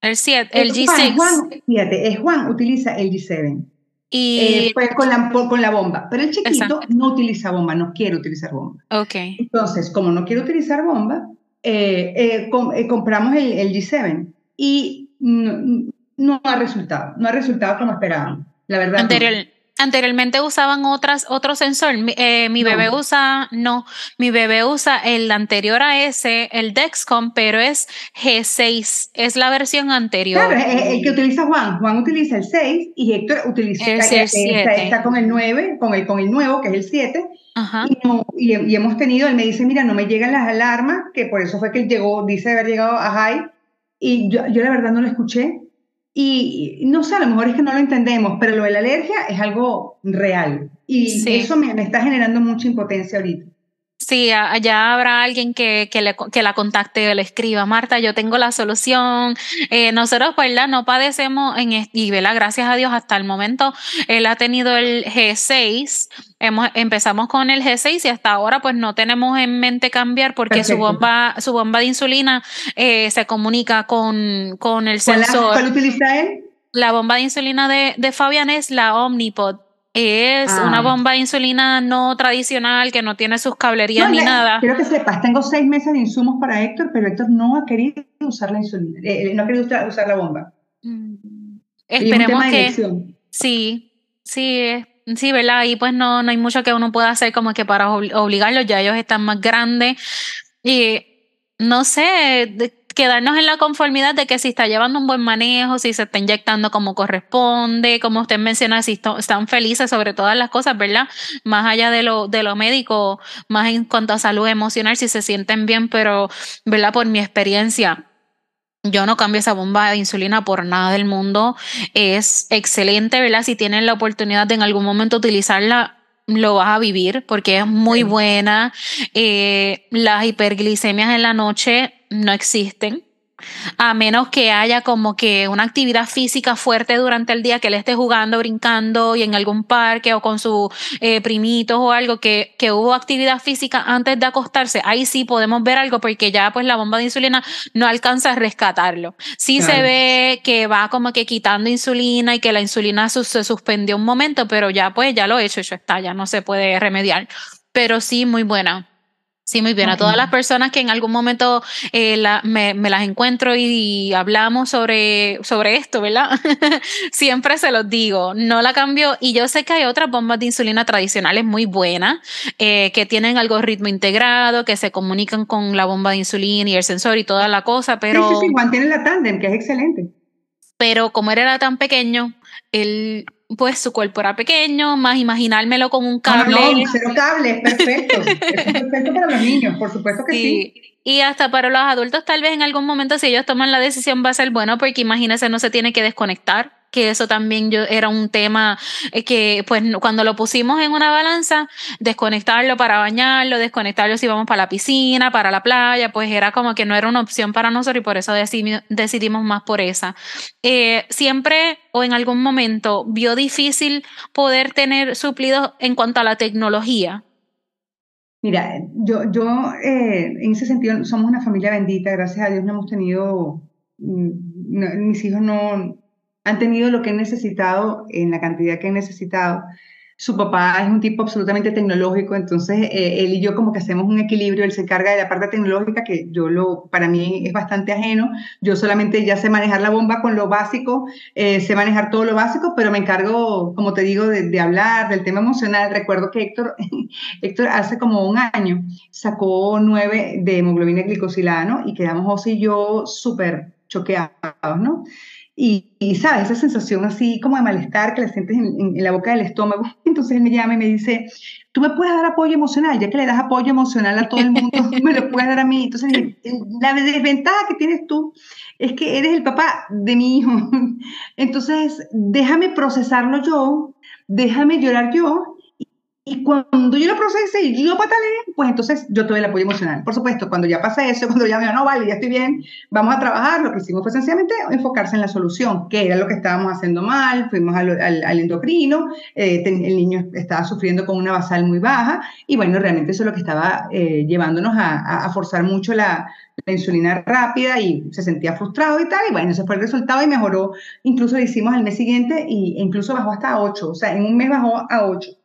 S1: el 7, el
S2: Eh,
S1: G6.
S2: Juan, Juan, fíjate, Juan utiliza el G7.
S1: y,
S2: Eh, pues con la, con la bomba. Pero el chiquito
S1: Exacto.
S2: no utiliza bomba, no quiere utilizar bomba.
S1: ok.
S2: Entonces, como no quiere utilizar bomba, eh, eh, com- eh, compramos el, el G7 y no, no ha resultado, no ha resultado como esperábamos. La verdad. no.
S1: Anterior, anteriormente usaban otras, otro sensor. Mi, eh, mi
S2: No.
S1: bebé usa, no, mi bebé usa el anterior a ese, el Dexcom, pero es G6, es la versión anterior.
S2: Claro, es el que utiliza Juan. Juan utiliza el 6 y Héctor utiliza
S1: El
S2: eh, eh,
S1: siete.
S2: está, está con el 9, con el, con el nuevo, que es el 7.
S1: Ajá.
S2: Y, no- y, y hemos tenido, él me dice, mira, no me llegan las alarmas, que por eso fue que él llegó, dice haber llegado a High, y yo, yo la verdad no lo escuché. Y, no sé, a lo mejor es que no lo entendemos, pero lo de la alergia es algo real. Y
S1: Sí.
S2: eso me, me está generando mucha impotencia ahorita.
S1: Sí, allá habrá alguien que, que, le, que la contacte o le escriba, Marta, yo tengo la solución. Eh, nosotros, ¿verdad? No padecemos en y, ¿verdad? Gracias a Dios, hasta el momento, él ha tenido el G6. Hemos, empezamos con el G6 y hasta ahora, pues no tenemos en mente cambiar porque su bomba, su bomba de insulina eh, se comunica con, con el
S2: ¿Cuál, la-
S1: sensor.
S2: cuál utiliza él?
S1: La bomba de insulina de, de Fabián es la Omnipod. Es
S2: Ah.
S1: una bomba de insulina no tradicional que no tiene sus cablerías
S2: No,
S1: ni
S2: le-
S1: nada.
S2: Quiero que sepas, tengo seis meses de insumos para Héctor, pero Héctor no ha querido usar la insulina, eh, no ha querido usar, la bomba.
S1: Mm. Esperemos que sí, sí, sí, ¿verdad? Y pues no, no hay mucho que uno pueda hacer como que para obligarlos, ya ellos están más grandes y no sé, quedarnos en la conformidad de que si está llevando un buen manejo, si se está inyectando como corresponde, como usted menciona, si están felices sobre todas las cosas, ¿verdad? Más allá de lo, de lo médico, más en cuanto a salud emocional, si se sienten bien, pero, ¿verdad? Por mi experiencia. Yo no cambio esa bomba de insulina por nada del mundo. Es excelente, ¿verdad? Si tienen la oportunidad de en algún momento utilizarla, lo vas a vivir porque es muy buena. Eh, las hiperglicemias en la noche no existen. A menos que haya como que una actividad física fuerte durante el día, que él esté jugando, brincando y en algún parque o con sus eh, primitos o algo, que, que hubo actividad física antes de acostarse, ahí sí podemos ver algo porque ya pues la bomba de insulina no alcanza a rescatarlo. Sí se ve que va como que quitando insulina y que la insulina se suspendió un momento, pero ya pues ya lo he hecho, eso está, ya no se puede remediar. Pero sí, muy buena. Sí, muy bien. A todas las personas que en algún momento eh, me, las encuentro y, hablamos sobre, sobre esto, ¿verdad? Siempre se los digo, no la cambio. Y yo sé que hay otras bombas de insulina tradicionales muy buenas, eh, que tienen algoritmo integrado, que se comunican con la bomba de insulina y el sensor y toda la cosa, pero...
S2: Sí, sí, sí, la tandem, que es excelente.
S1: Pero como él era tan pequeño, él pues su cuerpo era pequeño, más imaginármelo con un cable.
S2: No, no, cero cable, perfecto. es perfecto para los niños, por supuesto que sí.
S1: Y hasta para los adultos, tal vez en algún momento, si ellos toman la decisión, va a ser bueno, porque imagínense, no se tiene que desconectar que eso también yo, era un tema eh, que pues cuando lo pusimos en una balanza, desconectarlo para bañarlo, desconectarlo si vamos para la piscina, para la playa, pues era como que no era una opción para nosotros y por eso decidimos más por esa. Eh, siempre o en algún momento vio difícil poder tener suplidos en cuanto a la tecnología.
S2: Mira, yo, yo eh, en ese sentido somos una familia bendita, gracias a Dios no hemos tenido, mm, mis hijos no, han tenido lo que han necesitado en la cantidad que han necesitado. Su papá es un tipo absolutamente tecnológico, entonces eh, él y yo como que hacemos un equilibrio, él se encarga de la parte tecnológica que yo lo, para mí es bastante ajeno, yo solamente ya sé manejar la bomba con lo básico, eh, sé manejar todo lo básico, pero me encargo, como te digo, de, hablar del tema emocional. Recuerdo que Héctor, Héctor hace como un año sacó nueve de hemoglobina glicosilada, ¿no? Y quedamos José y yo súper choqueados, ¿no? Y, ¿sabes? Esa sensación así como de malestar que la sientes en, la boca del estómago. Entonces él me llama y me dice, tú me puedes dar apoyo emocional, ya que le das apoyo emocional a todo el mundo, me lo puedes dar a mí. Entonces, la desventaja que tienes tú es que eres el papá de mi hijo. Entonces, déjame procesarlo yo, déjame llorar yo y cuando yo lo procese y yo pataleé, pues entonces yo tuve el apoyo emocional. Por supuesto, cuando ya pasa eso, cuando ya me no, vale, ya estoy bien, vamos a trabajar, lo que hicimos fue sencillamente enfocarse en la solución, que era lo que estábamos haciendo mal, fuimos al, al, endocrino, eh, el niño estaba sufriendo con una basal muy baja, y bueno, realmente eso es lo que estaba eh, llevándonos a, a, forzar mucho la, la insulina rápida y se sentía frustrado y tal, y bueno, ese fue el resultado y mejoró, incluso lo hicimos al mes siguiente y, e incluso bajó hasta 8, o sea, en un mes bajó a 8.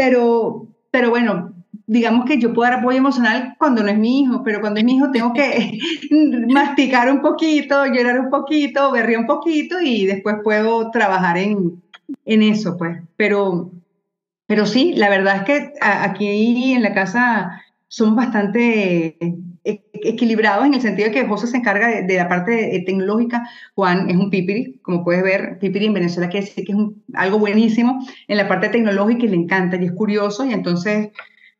S2: Pero, pero bueno, digamos que yo puedo dar apoyo emocional cuando no es mi hijo, pero cuando es mi hijo tengo que masticar un poquito, llorar un poquito, berrear un poquito y después puedo trabajar en, en eso, pues. Pero, pero sí, la verdad es que aquí en la casa somos bastante equilibrados en el sentido de que José se encarga de, la parte tecnológica, Juan es un pipiri, como puedes ver, pipiri en Venezuela quiere decir que es algo buenísimo en la parte tecnológica y le encanta y es curioso y entonces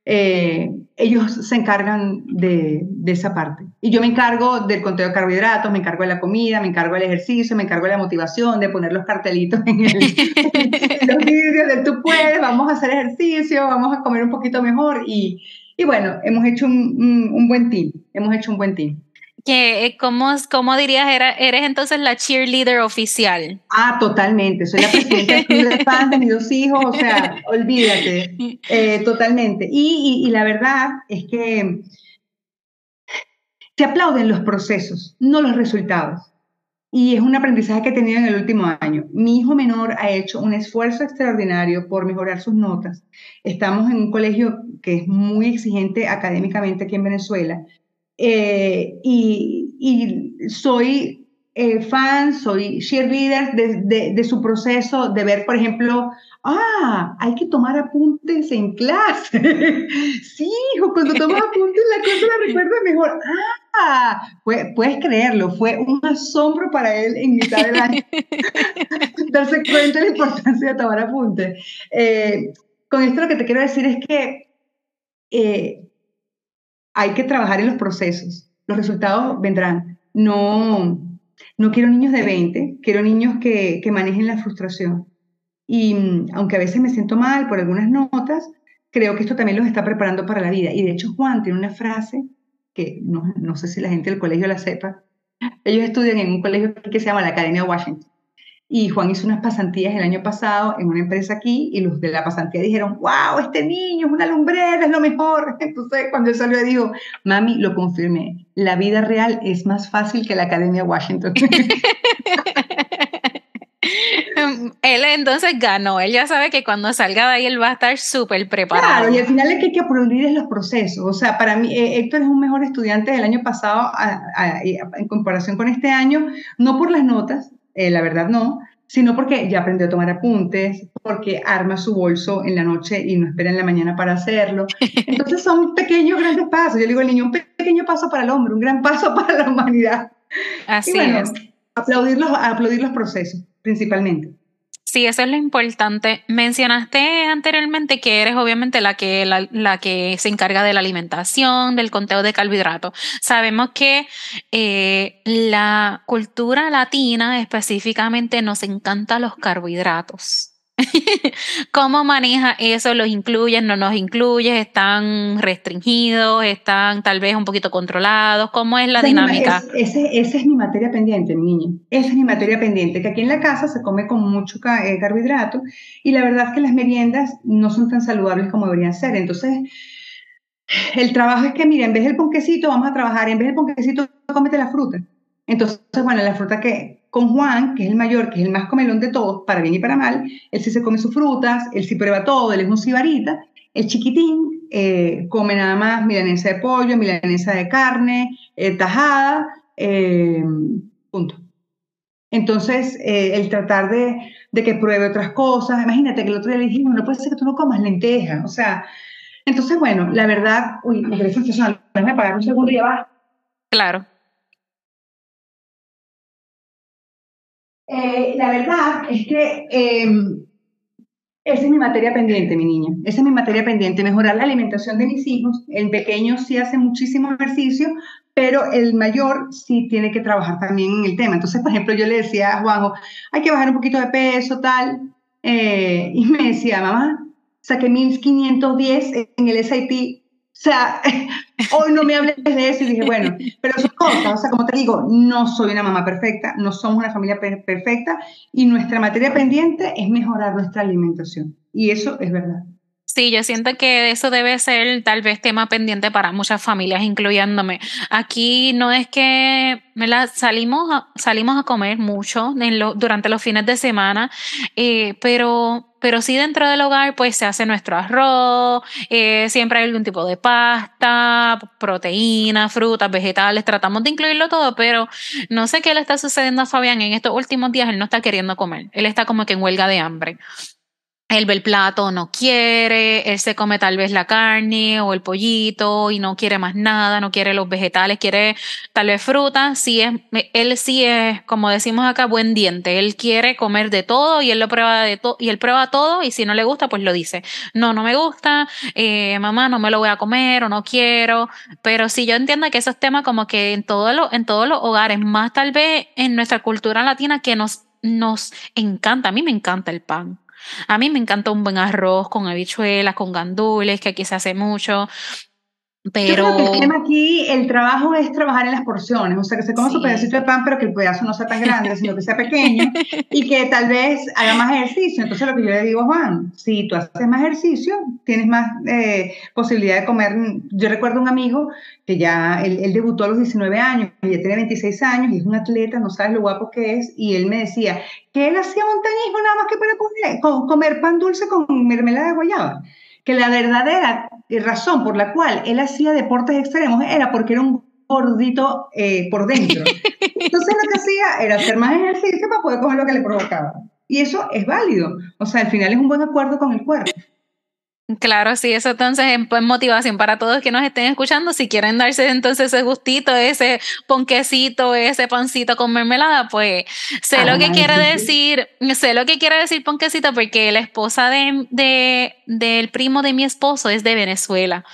S2: eh, ellos se encargan de, esa parte. Y yo me encargo del conteo de carbohidratos, me encargo de la comida, me encargo del ejercicio, me encargo de la motivación, de poner los cartelitos en, el, los vídeos de tú puedes, vamos a hacer ejercicio, vamos a comer un poquito mejor y, y bueno, hemos hecho un, buen team, hemos hecho un buen team.
S1: Eh, ¿Cómo, cómo dirías, era, eres entonces la cheerleader oficial?
S2: Ah, totalmente, soy la presidenta de fan de mis dos hijos, o sea, olvídate, eh, totalmente. Y, y, la verdad es que se aplauden los procesos, no los resultados. Y es un aprendizaje que he tenido en el último año. Mi hijo menor ha hecho un esfuerzo extraordinario por mejorar sus notas. Estamos en un colegio que es muy exigente académicamente aquí en Venezuela. Eh, y, soy eh, fan, soy cheerleader de, de, su proceso, de ver, por ejemplo, ah, hay que tomar apuntes en clase. sí, hijo, cuando tomas apuntes la cosa la recuerda mejor. Ah, puedes creerlo, fue un asombro para él en mitad del año darse cuenta de la importancia de tomar apuntes. Eh, con esto lo que te quiero decir es que eh, hay que trabajar en los procesos. Los resultados vendrán. No, no quiero niños de 20, quiero niños que, manejen la frustración. Y mm, aunque a veces me siento mal por algunas notas, creo que esto también los está preparando para la vida. Y de hecho Juan tiene una frase que no, no sé si la gente del colegio la sepa. Ellos estudian en un colegio que se llama la Academia Washington. Y Juan hizo unas pasantías el año pasado en una empresa aquí y los de la pasantía dijeron, wow, este niño es una lumbrera, es lo mejor. Entonces cuando él salió dijo, mami, lo confirmé, la vida real es más fácil que la Academia Washington.
S1: él entonces ganó, él ya sabe que cuando salga de ahí él va a estar súper preparado.
S2: Claro, y al final es que hay que aplaudir los procesos. O sea, para mí, eh, Héctor es un mejor estudiante del año pasado en comparación con este año, no por las notas, eh, la verdad no, sino porque ya aprendió a tomar apuntes, porque arma su bolso en la noche y no espera en la mañana para hacerlo. Entonces son pequeños, grandes pasos. Yo digo al niño, un pequeño paso para el hombre, un gran paso para la humanidad.
S1: Así es.
S2: Aplaudir los, aplaudir los procesos, principalmente.
S1: Sí, eso es lo importante. Mencionaste anteriormente que eres obviamente la que, la, que se encarga de la alimentación, del conteo de carbohidratos. Sabemos que eh, la cultura latina específicamente nos encanta los carbohidratos. ¿Cómo maneja eso? ¿Los incluyes? ¿No los incluyes? ¿Están restringidos? ¿Están tal vez un poquito controlados? ¿Cómo es la dinámica?
S2: esa es mi materia pendiente, mi niña. Esa es mi materia pendiente, que aquí en la casa se come con mucho eh, carbohidrato y la verdad es que las meriendas no son tan saludables como deberían ser. Entonces, el trabajo es que, mira, en vez del ponquecito vamos a trabajar, en vez del ponquecito, cómete la fruta. Entonces, bueno, la fruta que, con Juan, que es el mayor, que es el más comelón de todos, para bien y para mal, él sí se come sus frutas, él sí prueba todo, él es un cibarita. El chiquitín eh, come nada más milanesa de pollo, milanesa de carne, eh, tajada, eh, punto. Entonces, el tratar de, que pruebe otras cosas, imagínate que el otro día le dijimos, no puede ser que tú no comas lentejas, o sea, entonces, bueno, la verdad, uy, me parece sensacional, déjame pagar un segundo y ya.
S1: Claro.
S2: Eh, la verdad es que em, esa es mi materia pendiente, mi niña. Esa es mi materia pendiente, mejorar la alimentación de mis hijos. El pequeño sí hace muchísimo ejercicio, pero el mayor sí tiene que trabajar también en el tema. Entonces, por ejemplo, yo le decía a Juanjo, hay que bajar un poquito de peso, tal. Eh, y me decía, mamá, saqué 1510 en el SAT o sea, hoy no me hables de eso y dije, bueno, pero son cosas, o sea, como te digo, no soy una mamá perfecta, no somos una familia perfecta y nuestra materia pendiente es mejorar nuestra alimentación. Y eso es verdad.
S1: Sí, yo siento que eso debe ser tal vez tema pendiente para muchas familias, incluyéndome. Aquí no es que salimos, a, salimos a comer mucho durante los fines de semana, eh, pero pero sí dentro del hogar pues se hace nuestro arroz, eh, siempre hay algún tipo de pasta, proteínas, frutas, vegetales, tratamos de incluirlo todo, pero no sé qué le está sucediendo a Fabián en estos últimos días, él no está queriendo comer, él está como que en huelga de hambre él ve el plato, no quiere, él se come tal vez la carne o el pollito y no quiere más nada, no quiere los vegetales, quiere tal vez fruta, sí es, él sí es, como decimos acá, buen diente, él quiere comer de todo y él lo prueba de todo y él prueba todo y si no le gusta, pues lo dice, no, no me gusta, eh, mamá, no me lo voy a comer o no quiero, pero sí yo entiendo que esos temas como que en, todo en todos los hogares, más tal vez en nuestra cultura latina que nos, nos encanta, a mí me encanta el pan. A mí me encanta un buen arroz con habichuelas, con gandules, que aquí se hace mucho. Pero...
S2: el tema aquí, el trabajo es trabajar en las porciones, o sea, que se coma su pedacito de pan, pero que el pedazo no sea tan grande, sino que sea pequeño y que tal vez haga más ejercicio. Entonces, lo que yo le digo Juan, si tú haces más ejercicio, tienes más eh, posibilidad de comer. Yo recuerdo un amigo que ya, él, debutó a los 19 años, y ya tiene 26 años y es un atleta, no sabes lo guapo que es, y él me decía que él hacía montañismo nada más que para comer, comer pan dulce con mermelada de guayaba que la verdadera razón por la cual él hacía deportes extremos era porque era un gordito eh, por dentro. Entonces lo que hacía era hacer más ejercicio para poder comer lo que le provocaba. Y eso es válido. O sea, al final es un buen acuerdo con el cuerpo.
S1: Claro, sí, eso entonces es pues, motivación para todos que nos estén escuchando. Si quieren darse entonces ese gustito, ese ponquecito, ese pancito con mermelada, pues sé lo que quiere decir, sé lo que quiere decir ponquecito, porque la esposa de, de, del primo de mi esposo es de Venezuela.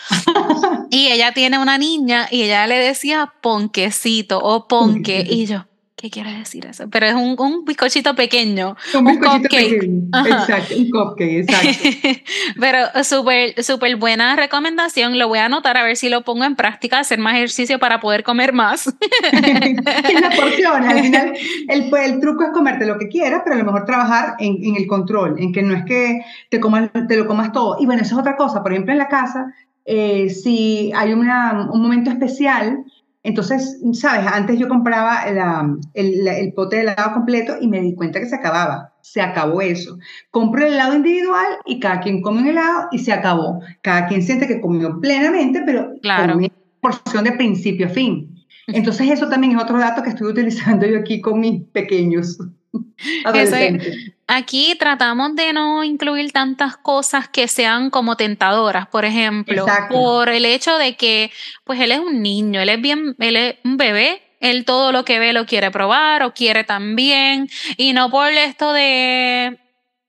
S1: y ella tiene una niña y ella le decía ponquecito o ponque. Y yo, ¿Qué quiere decir eso? Pero es un, un bizcochito pequeño.
S2: Un, un cupcake. Exacto, un cupcake, exacto.
S1: Pero súper, súper buena recomendación. Lo voy a anotar a ver si lo pongo en práctica, hacer más ejercicio para poder comer más.
S2: es la porción. Al final, el, el, truco es comerte lo que quieras, pero a lo mejor trabajar en, en el control, en que no es que te, comas, te lo comas todo. Y bueno, esa es otra cosa. Por ejemplo, en la casa, eh, si hay una, un momento especial, entonces, ¿sabes? Antes yo compraba el, el, pote de helado completo y me di cuenta que se acababa. Se acabó eso. Compro el helado individual y cada quien come un helado y se acabó. Cada quien siente que comió plenamente, pero
S1: claro.
S2: una porción de principio a fin. Entonces, eso también es otro dato que estoy utilizando yo aquí con mis pequeños.
S1: Aquí tratamos de no incluir tantas cosas que sean como tentadoras, por ejemplo, por el hecho de que, pues él es un niño, él es bien, él es un bebé, él todo lo que ve lo quiere probar o quiere también, y no por esto de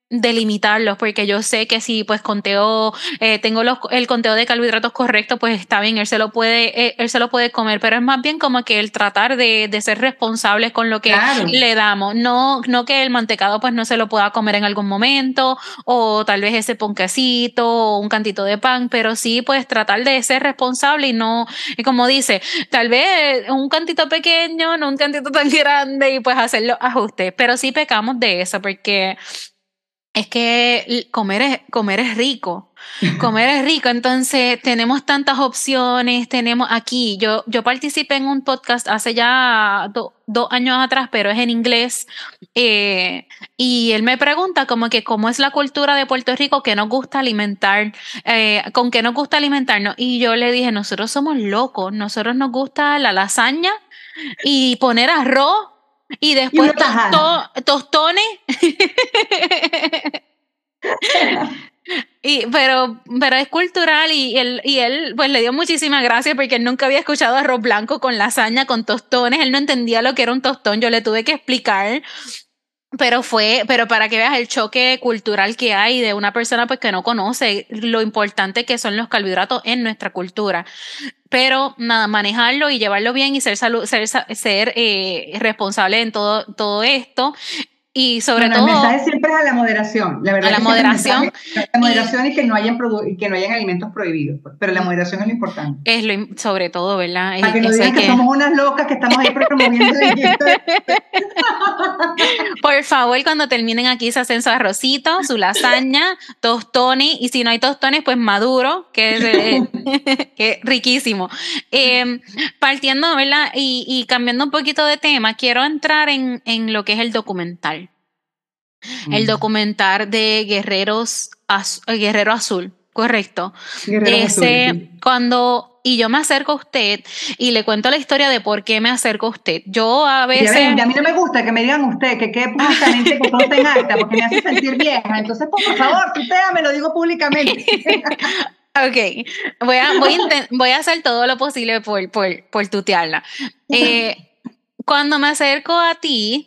S1: delimitarlos porque yo sé que si pues conteo eh, tengo los, el conteo de carbohidratos correcto pues está bien él se lo puede eh, él se lo puede comer pero es más bien como que el tratar de, de ser responsables con lo que le damos no no que el mantecado pues no se lo pueda comer en algún momento o tal vez ese ponquecito o un cantito de pan pero sí pues tratar de ser responsable y no y como dice tal vez un cantito pequeño no un cantito tan grande y pues hacer los ajustes pero sí pecamos de eso porque es que comer es, comer es rico. Comer es rico, entonces tenemos tantas opciones, tenemos aquí, yo, yo participé en un podcast hace ya dos años atrás, pero es en inglés, eh, y él me pregunta como que cómo es la cultura de Puerto Rico, que nos gusta alimentar, eh, con qué nos gusta alimentarnos, y yo le dije, nosotros somos locos, nosotros nos gusta la lasaña y poner arroz y después tostones. y, pero, pero es cultural y él, y él pues le dio muchísimas gracias porque él nunca había escuchado arroz blanco con lasaña, con tostones, él no entendía lo que era un tostón, yo le tuve que explicar pero fue, pero para que veas el choque cultural que hay de una persona pues que no conoce lo importante que son los carbohidratos en nuestra cultura. Pero nada, manejarlo y llevarlo bien y ser, salud, ser, ser eh, responsable en todo, todo esto. Y sobre todo. El
S2: mensaje siempre es a la moderación. La verdad
S1: a la moderación.
S2: La moderación y, que, no hayan que no hayan alimentos prohibidos. Pues, pero la moderación es lo importante.
S1: Es lo, sobre todo, ¿verdad?
S2: Para que no digan que, somos unas locas que estamos ahí promoviendo.
S1: Por favor, cuando terminen aquí, se hacen su arrocito, su lasaña, tostones. Y si no hay tostones, pues maduro, que es, eh, riquísimo. Em, partiendo, ¿verdad? Y, y, cambiando un poquito de tema, quiero entrar en, en lo que es el documental el documental de Guerreros Guerrero Azul, correcto. Ese, cuando y yo me acerco a usted y le cuento la historia de por qué me acerco a usted. Yo a veces.
S2: a mí no me gusta que me digan usted, que quede públicamente que todo en acta, porque me hace sentir vieja. Entonces, por favor, me lo digo públicamente.
S1: ok, voy a, voy, a hacer todo lo posible por, por, por tutearla. Eh, cuando me acerco a ti,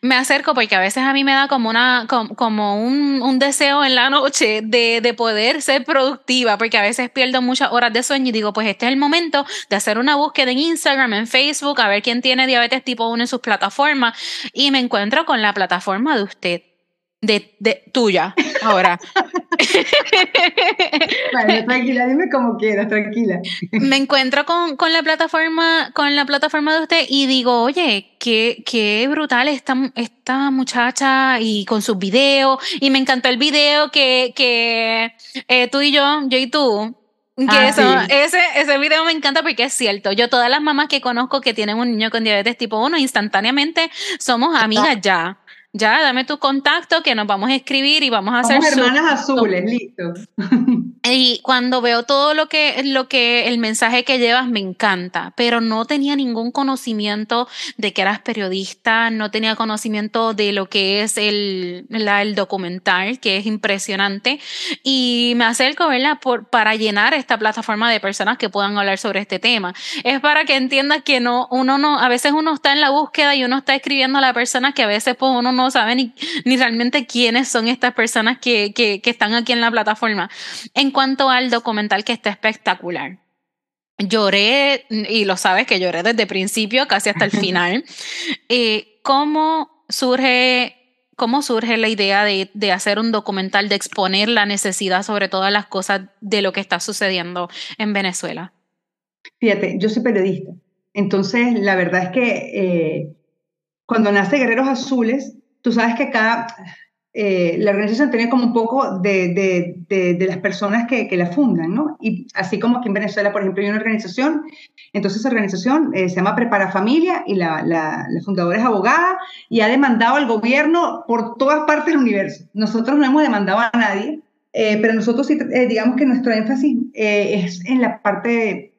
S1: me acerco porque a veces a mí me da como, una, como, un, un, deseo en la noche de, de, poder ser productiva, porque a veces pierdo muchas horas de sueño y digo, pues este es el momento de hacer una búsqueda en Instagram, en Facebook, a ver quién tiene diabetes tipo 1 en sus plataformas y me encuentro con la plataforma de usted de, de tuya ahora.
S2: Bueno, tranquila, dime como quieras, tranquila.
S1: Me encuentro con, con, la plataforma, con la plataforma de usted y digo, oye, qué, qué brutal esta, esta muchacha y con sus videos. Y me encantó el video que, que eh, tú y yo, yo y tú, que ah, eso, ese, ese video me encanta porque es cierto. Yo, todas las mamás que conozco que tienen un niño con diabetes tipo 1, instantáneamente somos amigas ya. Ya, dame tu contacto que nos vamos a escribir y vamos a hacer.
S2: hermanas azules, listo.
S1: Y cuando veo todo lo que, lo que el mensaje que llevas me encanta, pero no tenía ningún conocimiento de que eras periodista, no tenía conocimiento de lo que es el, el documental, que es impresionante. Y me acerco, ¿verdad? Por, para llenar esta plataforma de personas que puedan hablar sobre este tema. Es para que entiendas que no, uno no, a veces uno está en la búsqueda y uno está escribiendo a la persona que a veces pues uno no sabe ni, ni realmente quiénes son estas personas que, que, que están aquí en la plataforma. En cuanto al documental que está espectacular. Lloré, y lo sabes que lloré desde el principio casi hasta el final. Eh, ¿Cómo surge ¿Cómo surge la idea de, de, hacer un documental, de exponer la necesidad sobre todas las cosas de lo que está sucediendo en Venezuela?
S2: Fíjate, yo soy periodista. Entonces, la verdad es que eh, cuando nace Guerreros Azules, tú sabes que cada, eh, la organización tiene como un poco de, las personas que, la fundan, ¿no? Y así como aquí en Venezuela, por ejemplo, hay una organización, entonces esa organización eh, se llama Prepara Familia y la, la, fundadora es abogada y ha demandado al gobierno por todas partes del universo. Nosotros no hemos demandado a nadie, eh, pero nosotros sí, digamos que nuestro énfasis es en la parte,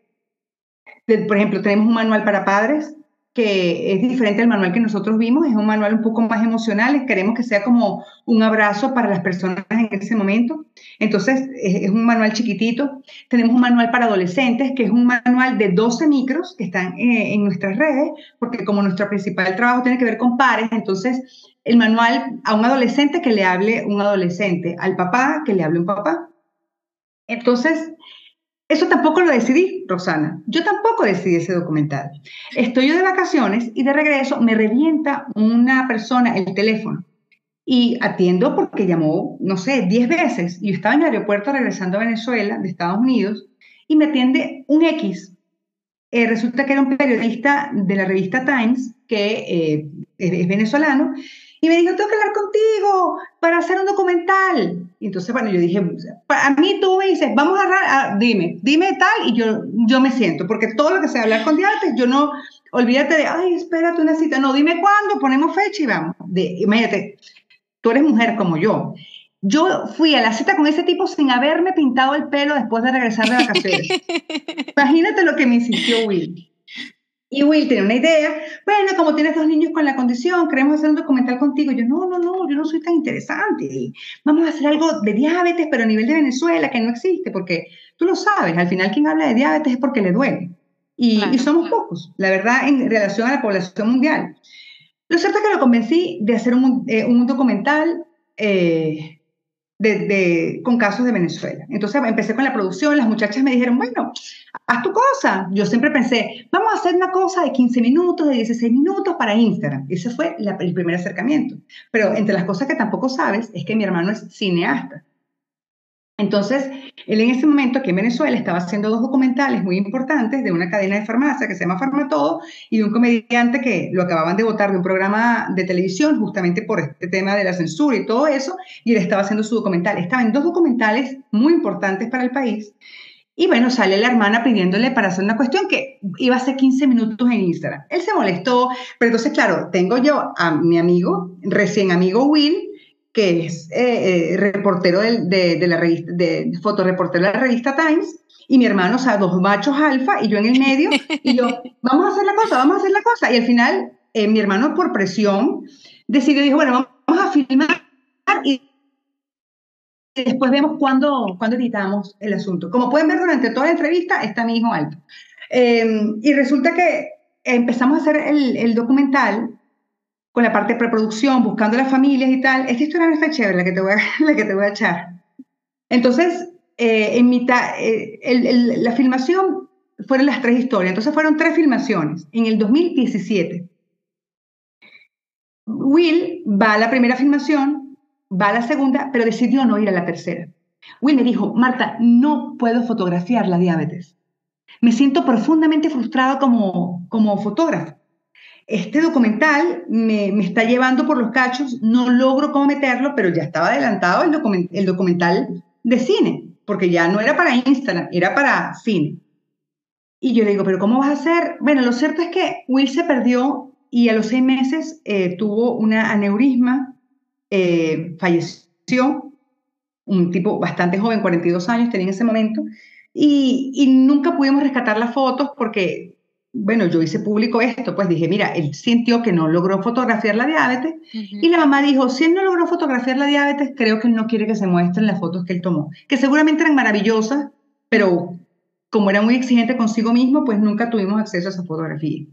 S2: de, por ejemplo, tenemos un manual para padres, que es diferente al manual que nosotros vimos, es un manual un poco más emocional, queremos que sea como un abrazo para las personas en ese momento. Entonces, es, un manual chiquitito. Tenemos un manual para adolescentes, que es un manual de 12 micros que están eh, en nuestras redes, porque como nuestro principal trabajo tiene que ver con pares, entonces el manual a un adolescente que le hable un adolescente, al papá que le hable un papá. Entonces, eso tampoco lo decidí, Rosana. Yo tampoco decidí ese documental. Estoy yo de vacaciones y de regreso me revienta una persona el teléfono y atiendo porque llamó, no sé, 10 veces. Y yo estaba en el aeropuerto regresando a Venezuela, de Estados Unidos, y me atiende un X. Eh, resulta que era un periodista de la revista Times, que eh, es venezolano, y me dijo, tengo que hablar contigo para hacer un documental. Y entonces, bueno, yo dije, a mí tú me dices, vamos a, dime, dime tal, y yo, yo me siento, porque todo lo que sea hablar con diabetes, yo no, olvídate de, ay, espérate una cita, no, dime cuándo, ponemos fecha y vamos. De, imagínate, tú eres mujer como yo. Yo fui a la cita con ese tipo sin haberme pintado el pelo después de regresar de vacaciones. Imagínate lo que me insistió Will. Y Will tiene una idea, bueno, como tienes dos niños con la condición, queremos hacer un documental contigo. Y yo, no, no, no, yo no soy tan interesante. Vamos a hacer algo de diabetes, pero a nivel de Venezuela, que no existe, porque tú lo sabes, al final quien habla de diabetes es porque le duele. Y, somos pocos, la verdad, en relación a la población mundial. Lo cierto es que lo convencí de hacer un, eh, un documental eh, de, con casos de Venezuela. Entonces empecé con la producción, las muchachas me dijeron, bueno, haz tu cosa. Yo siempre pensé, vamos a hacer una cosa de 15 minutos, de 16 minutos para Instagram. Ese fue el primer acercamiento. Pero entre las cosas que tampoco sabes es que mi hermano es cineasta. Entonces, él en ese momento aquí en Venezuela estaba haciendo dos documentales muy importantes de una cadena de farmacia que se llama Farmatodo y de un comediante que lo acababan de votar de un programa de televisión justamente por este tema de la censura y todo eso, y él estaba haciendo su documental. Estaba en dos documentales muy importantes para el país. Y bueno, sale la hermana pidiéndole para hacer una cuestión que iba a ser 15 minutos en Instagram. Él se molestó, pero entonces, claro, tengo yo a mi amigo, recién amigo Will, que es eh, eh, reportero de, de, la revista, de fotoreportero de la revista Times, y mi hermano, o sea, dos machos alfa, y yo en el medio, y yo, vamos a hacer la cosa, vamos a hacer la cosa. Y al final, eh, mi hermano, por presión, decidió, dijo, bueno, vamos a filmar y después vemos cuándo, cuándo editamos el asunto. Como pueden ver, durante toda la entrevista está mi hijo alto. Em, y resulta que empezamos a hacer el, el documental con la parte de preproducción, buscando las familias y tal. Esta historia no está chévere, la que te voy a, la que te voy a echar. Entonces, eh, en mitad, eh, la filmación fueron las tres historias. Entonces, fueron tres filmaciones en el 2017. Will va a la primera filmación, va a la segunda, pero decidió no ir a la tercera. Will me dijo, Marta, no puedo fotografiar la diabetes. Me siento profundamente frustrado como, como fotógrafo este documental me, está llevando por los cachos, no logro cómo meterlo, pero ya estaba adelantado el, el documental de cine, porque ya no era para Instagram, era para cine. Y yo le digo, pero ¿cómo vas a hacer? Bueno, lo cierto es que Will se perdió y a los seis meses eh, tuvo una aneurisma, eh, falleció un tipo bastante joven, 42 años tenía en ese momento, y, y nunca pudimos rescatar las fotos porque, bueno, yo hice público esto, pues dije, mira, él sintió que no logró fotografiar la diabetes y la mamá dijo, si él no logró fotografiar la diabetes, creo que él no quiere que se muestren las fotos que él tomó, que seguramente eran maravillosas, pero como era muy exigente consigo mismo, pues nunca tuvimos acceso a esa fotografía.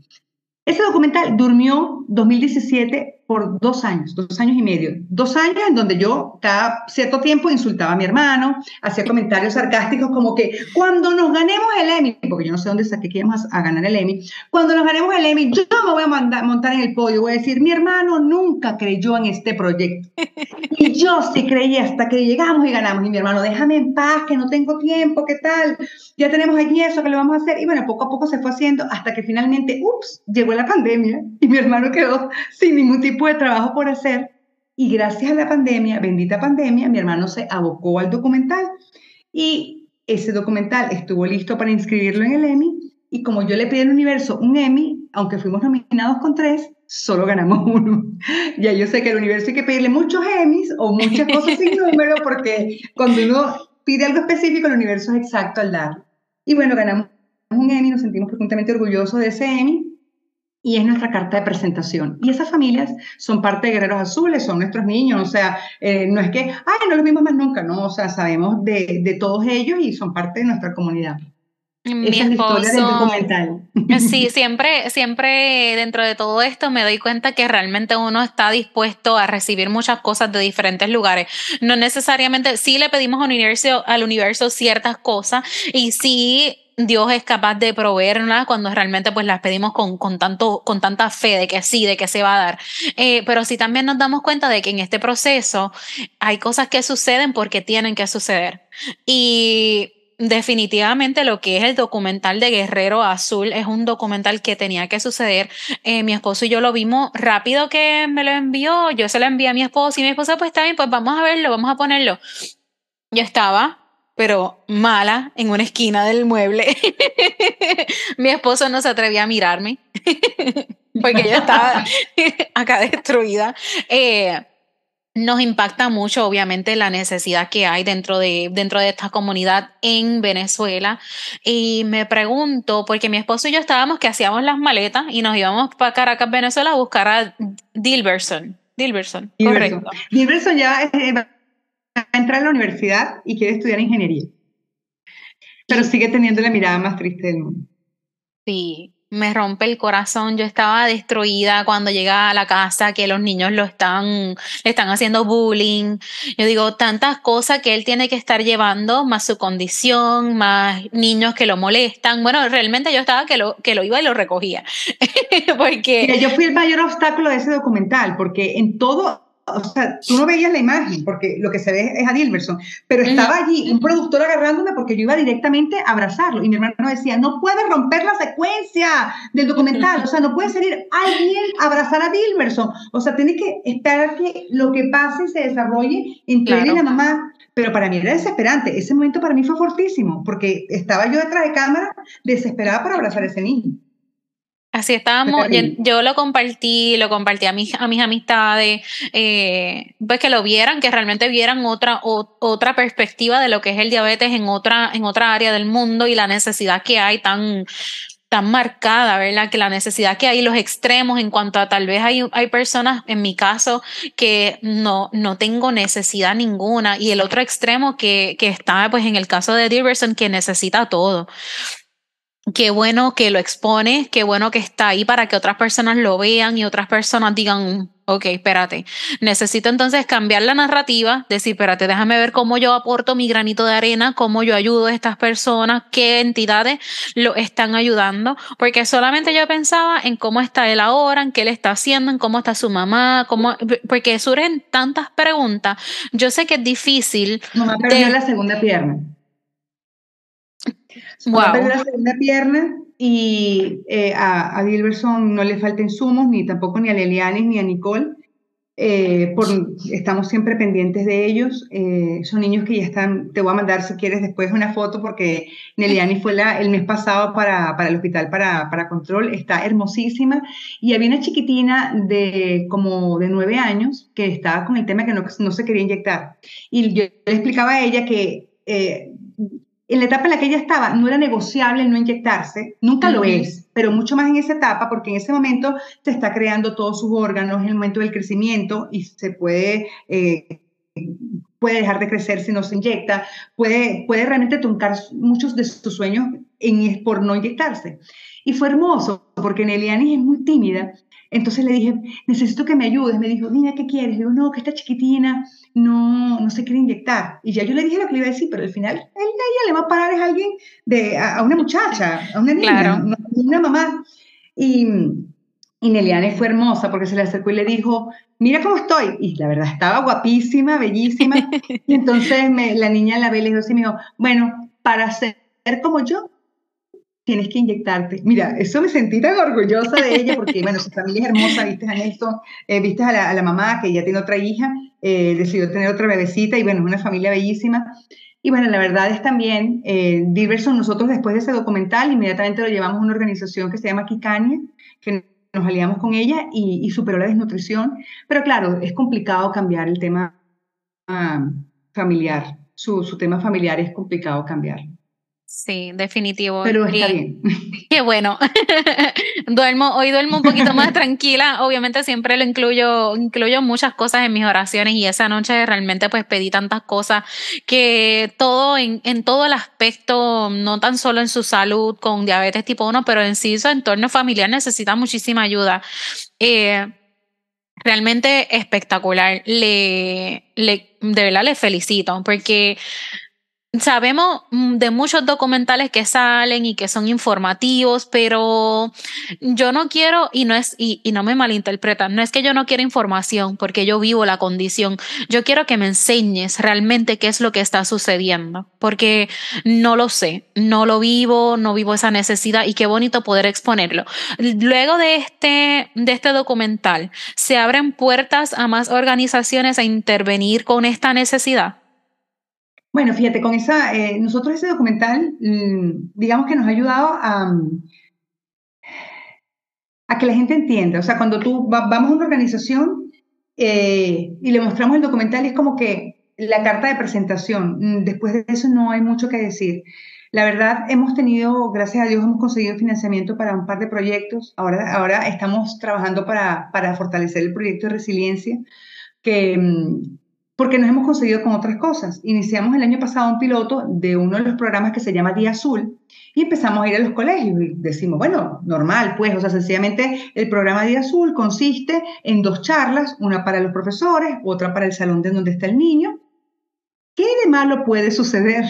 S2: Ese documental durmió 2017 por dos años, dos años y medio. Dos años en donde yo cada cierto tiempo insultaba a mi hermano, hacía comentarios sarcásticos como que cuando nos ganemos el Emmy, porque yo no sé dónde saqué que íbamos a, ganar el Emmy, cuando nos ganemos el Emmy, yo me voy a montar en el podio, voy a decir, mi hermano nunca creyó en este proyecto. Y yo sí creí hasta que llegamos y ganamos. Y mi hermano, déjame en paz, que no tengo tiempo, ¿qué tal? Ya tenemos allí eso, que lo vamos a hacer? Y bueno, poco a poco se fue haciendo hasta que finalmente, ups, llegó la pandemia y mi hermano quedó sin ningún tipo de trabajo por hacer y gracias a la pandemia, bendita pandemia, mi hermano se abocó al documental y ese documental estuvo listo para inscribirlo en el Emmy y como yo le pedí al universo un Emmy, aunque fuimos nominados con tres, solo ganamos uno. Ya yo sé que al universo hay que pedirle muchos Emmys o muchas cosas sin número porque cuando uno pide algo específico, el universo es exacto al dar. Y bueno, ganamos un Emmy, nos sentimos profundamente orgullosos de ese Emmy y es nuestra carta de presentación. Y esas familias son parte de Guerreros Azules, son nuestros niños, o sea, eh, no es que, ay, no los vimos más nunca, no, o sea, sabemos de, de todos ellos y son parte de nuestra comunidad.
S1: Mi Esa esposo, es la documental. Sí, siempre, siempre dentro de todo esto me doy cuenta que realmente uno está dispuesto a recibir muchas cosas de diferentes lugares. No necesariamente, sí le pedimos al universo, al universo ciertas cosas y sí Dios es capaz de proveerlas cuando realmente pues las pedimos con, con, tanto, con tanta fe de que sí, de que se va a dar. Eh, pero sí también nos damos cuenta de que en este proceso hay cosas que suceden porque tienen que suceder. Y definitivamente lo que es el documental de Guerrero Azul es un documental que tenía que suceder. Eh, mi esposo y yo lo vimos rápido que me lo envió, yo se lo envié a mi esposo y mi esposa pues está bien, pues vamos a verlo, vamos a ponerlo. Yo estaba pero mala en una esquina del mueble. Mi esposo no se atrevía a mirarme porque yo estaba acá destruida. Eh, nos impacta mucho, obviamente, la necesidad que hay dentro de, dentro de esta comunidad en Venezuela. Y me pregunto, porque mi esposo y yo estábamos que hacíamos las maletas y nos íbamos para Caracas, Venezuela, a buscar a Dilberson. Dilberson,
S2: correcto. Dilberson ya a entrar a la universidad y quiere estudiar ingeniería. Pero sigue teniendo la mirada más triste del mundo.
S1: Sí, me rompe el corazón. Yo estaba destruida cuando llega a la casa que los niños lo están, le están haciendo bullying. Yo digo, tantas cosas que él tiene que estar llevando, más su condición, más niños que lo molestan. Bueno, realmente yo estaba que lo, que lo iba y lo recogía. porque...
S2: yo fui el mayor obstáculo de ese documental, porque en todo o sea, tú no veías la imagen, porque lo que se ve es a Dilberson, pero estaba allí un productor agarrándome porque yo iba directamente a abrazarlo y mi hermano decía, no puedes romper la secuencia del documental, o sea, no puede salir alguien a abrazar a Dilberson, o sea, tienes que esperar que lo que pase se desarrolle entre él y la mamá, pero para mí era desesperante, ese momento para mí fue fortísimo, porque estaba yo detrás de cámara desesperada por abrazar a ese niño.
S1: Así estábamos, yo, lo compartí, lo compartí a mis, a mis amistades, eh, pues que lo vieran, que realmente vieran otra, otra perspectiva de lo que es el diabetes en otra, en otra área del mundo y la necesidad que hay tan, tan marcada, ¿verdad? Que la necesidad que hay, los extremos en cuanto a tal vez hay, hay personas, en mi caso, que no, no tengo necesidad ninguna y el otro extremo que, que está, pues en el caso de Diverson, que necesita todo qué bueno que lo expone, qué bueno que está ahí para que otras personas lo vean y otras personas digan, ok, espérate, necesito entonces cambiar la narrativa, decir, espérate, déjame ver cómo yo aporto mi granito de arena, cómo yo ayudo a estas personas, qué entidades lo están ayudando, porque solamente yo pensaba en cómo está él ahora, en qué él está haciendo, en cómo está su mamá, cómo, porque surgen tantas preguntas. Yo sé que es difícil.
S2: Mamá perdió la segunda pierna. Wow. perdió la segunda pierna y eh, a, a Dilberson no le falta insumos, ni tampoco ni a Lelianis ni a Nicole. eh, por, estamos siempre pendientes de ellos. Eh, son niños que ya están, te voy a mandar si quieres después una foto porque Neliani fue la, el mes pasado para, para el hospital para, para, control, está hermosísima. Y había una chiquitina de como de nueve años que estaba con el tema que no, no se quería inyectar. Y yo le explicaba a ella que... Eh, en la etapa en la que ella estaba no era negociable no inyectarse, nunca lo es, pero mucho más en esa etapa porque en ese momento se está creando todos sus órganos, en el momento del crecimiento y se puede, eh, puede dejar de crecer si no se inyecta, puede, puede realmente truncar muchos de sus sueños en, por no inyectarse. Y fue hermoso porque Neliani es muy tímida entonces le dije, necesito que me ayudes. Me dijo, niña, ¿qué quieres? Le digo, no, que esta chiquitina no, no se quiere inyectar. Y ya yo le dije lo que le iba a decir, pero al final ella, ella le va a parar a alguien, de, a, una muchacha, a una niña, a una mamá. Y, y Neliane fue hermosa porque se le acercó y le dijo, mira cómo estoy. Y la verdad estaba guapísima, bellísima. y entonces me, la niña la ve y le dijo así, me dijo, bueno, para ser como yo, tienes que inyectarte. Mira, eso me sentí tan orgullosa de ella porque, bueno, su familia es hermosa, viste a Nelson, eh, viste a la, mamá que ya tiene otra hija, eh, decidió tener otra bebecita y, bueno, es una familia bellísima. Y bueno, la verdad es también, eh, Diverson, nosotros después de ese documental inmediatamente lo llevamos a una organización que se llama Kikania, que nos aliamos con ella y, superó la desnutrición. Pero claro, es complicado cambiar el tema ah, familiar. Su, su tema familiar es complicado cambiar.
S1: Sí, definitivo.
S2: Pero está bien.
S1: Qué bueno. duermo, hoy duermo un poquito más tranquila. Obviamente siempre lo incluyo, incluyo muchas cosas en mis oraciones y esa noche realmente pues pedí tantas cosas que todo en, en todo el aspecto, no tan solo en su salud con diabetes tipo 1, pero en sí su entorno familiar necesita muchísima ayuda. Eh, realmente espectacular. Le, le, de verdad le felicito porque Sabemos mm, de muchos documentales que salen y que son informativos, pero yo no quiero, y no es, y, no me malinterpretan, no es que yo no quiera información porque yo vivo la condición. Yo quiero que me enseñes realmente qué es lo que está sucediendo, porque no lo sé, no lo vivo, no vivo esa necesidad y qué bonito poder exponerlo. Luego de este, de este documental, ¿se abren puertas a más organizaciones a intervenir con esta necesidad?
S2: Bueno, fíjate, con esa, eh, nosotros ese documental, mm, digamos que nos ha ayudado a, a que la gente entienda. O sea, cuando tú vamos a una organización eh, y le mostramos el documental, es como que la carta de presentación. Mm, después de eso no hay mucho que decir. La verdad, hemos tenido, gracias a Dios, hemos conseguido financiamiento para un par de proyectos. Ahora, ahora estamos trabajando para, para fortalecer el proyecto de resiliencia, que, mm, porque nos hemos conseguido con otras cosas. Iniciamos el año pasado un piloto de uno de los programas que se llama Día Azul y empezamos a ir a los colegios y decimos, bueno, normal, pues, o sea, sencillamente el programa Día Azul consiste en dos charlas, una para los profesores, otra para el salón de donde está el niño. ¿Qué de malo puede suceder?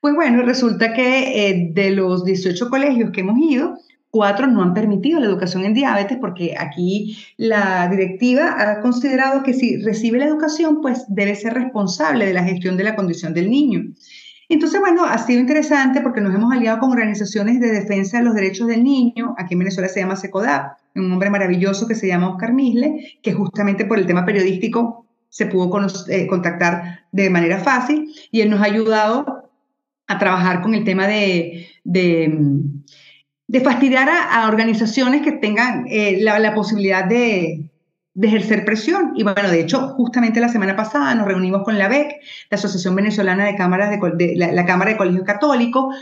S2: Pues bueno, resulta que eh, de los 18 colegios que hemos ido, Cuatro, no han permitido la educación en diabetes porque aquí la directiva ha considerado que si recibe la educación, pues debe ser responsable de la gestión de la condición del niño. Entonces, bueno, ha sido interesante porque nos hemos aliado con organizaciones de defensa de los derechos del niño. Aquí en Venezuela se llama SECODAP, un hombre maravilloso que se llama Oscar Misle, que justamente por el tema periodístico se pudo eh, contactar de manera fácil y él nos ha ayudado a trabajar con el tema de de fastidiar a, organizaciones que tengan eh, la, posibilidad de, ejercer presión. Y bueno, de hecho, justamente la semana pasada nos reunimos con la BEC, la Asociación Venezolana de Cámaras de, la, Cámara de Colegios Católicos,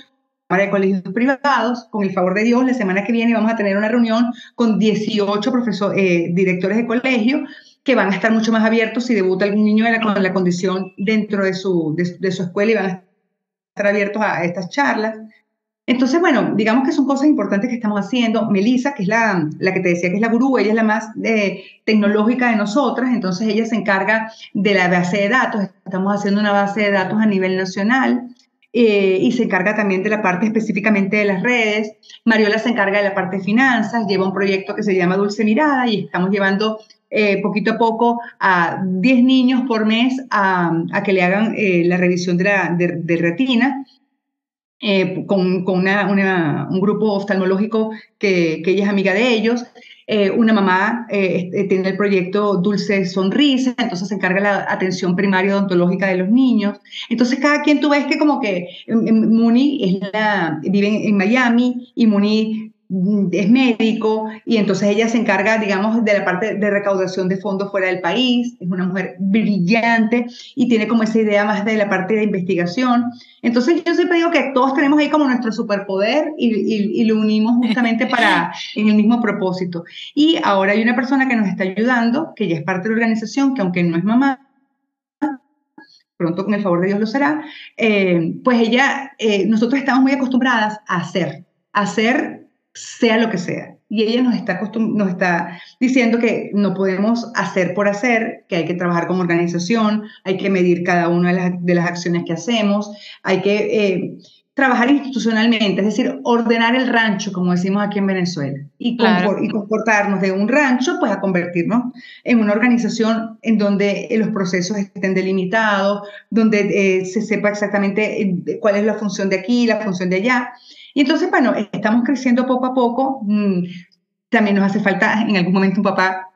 S2: Cámara de Colegios Privados, con el favor de Dios, la semana que viene vamos a tener una reunión con 18 profesores, eh, directores de colegio que van a estar mucho más abiertos si debuta algún niño con la condición dentro de su, de su escuela y van a estar abiertos a estas charlas. Entonces, bueno, digamos que son cosas importantes que estamos haciendo. Melissa, que es la, la que te decía que es la gurú, ella es la más eh, tecnológica de nosotras, entonces ella se encarga de la base de datos. Estamos haciendo una base de datos a nivel nacional. Eh, y se encarga también de la parte específicamente de las redes. Mariola se encarga de la parte de finanzas, lleva un proyecto que se llama Dulce Mirada y estamos llevando eh, poquito a poco a 10 niños por mes a, a que le hagan la revisión de, la, de retina eh, con, con una, un grupo oftalmológico que, que, ella es amiga de ellos. Eh, una mamá eh, tiene el proyecto Dulce Sonrisa, entonces se encarga la atención primaria odontológica de los niños. Entonces cada quien tú ves que como que Muni es la, vive en Miami y Muni es médico y entonces ella se encarga, digamos, de la parte de recaudación de fondos fuera del país, es una mujer brillante y tiene como esa idea más de la parte de investigación. Entonces yo siempre digo que todos tenemos ahí como nuestro superpoder y, y, lo unimos justamente para en el mismo propósito. Y ahora hay una persona que nos está ayudando, que ya es parte de la organización, que aunque no es mamá, pronto con el favor de Dios lo será, eh, pues ella, eh, nosotros estamos muy acostumbradas a hacer, a hacer sea lo que sea. Y ella nos está, nos está diciendo que no podemos hacer por hacer, que hay que trabajar como organización, hay que medir cada una de las, acciones que hacemos, hay que eh, trabajar institucionalmente, es decir, ordenar el rancho, como decimos aquí en Venezuela, y, y, comportarnos de un rancho, pues a convertirnos en una organización en donde los procesos estén delimitados, donde eh, se sepa exactamente eh, cuál es la función de aquí, la función de allá. Y entonces, bueno, estamos creciendo poco a poco. Mm, también nos hace falta en algún momento un papá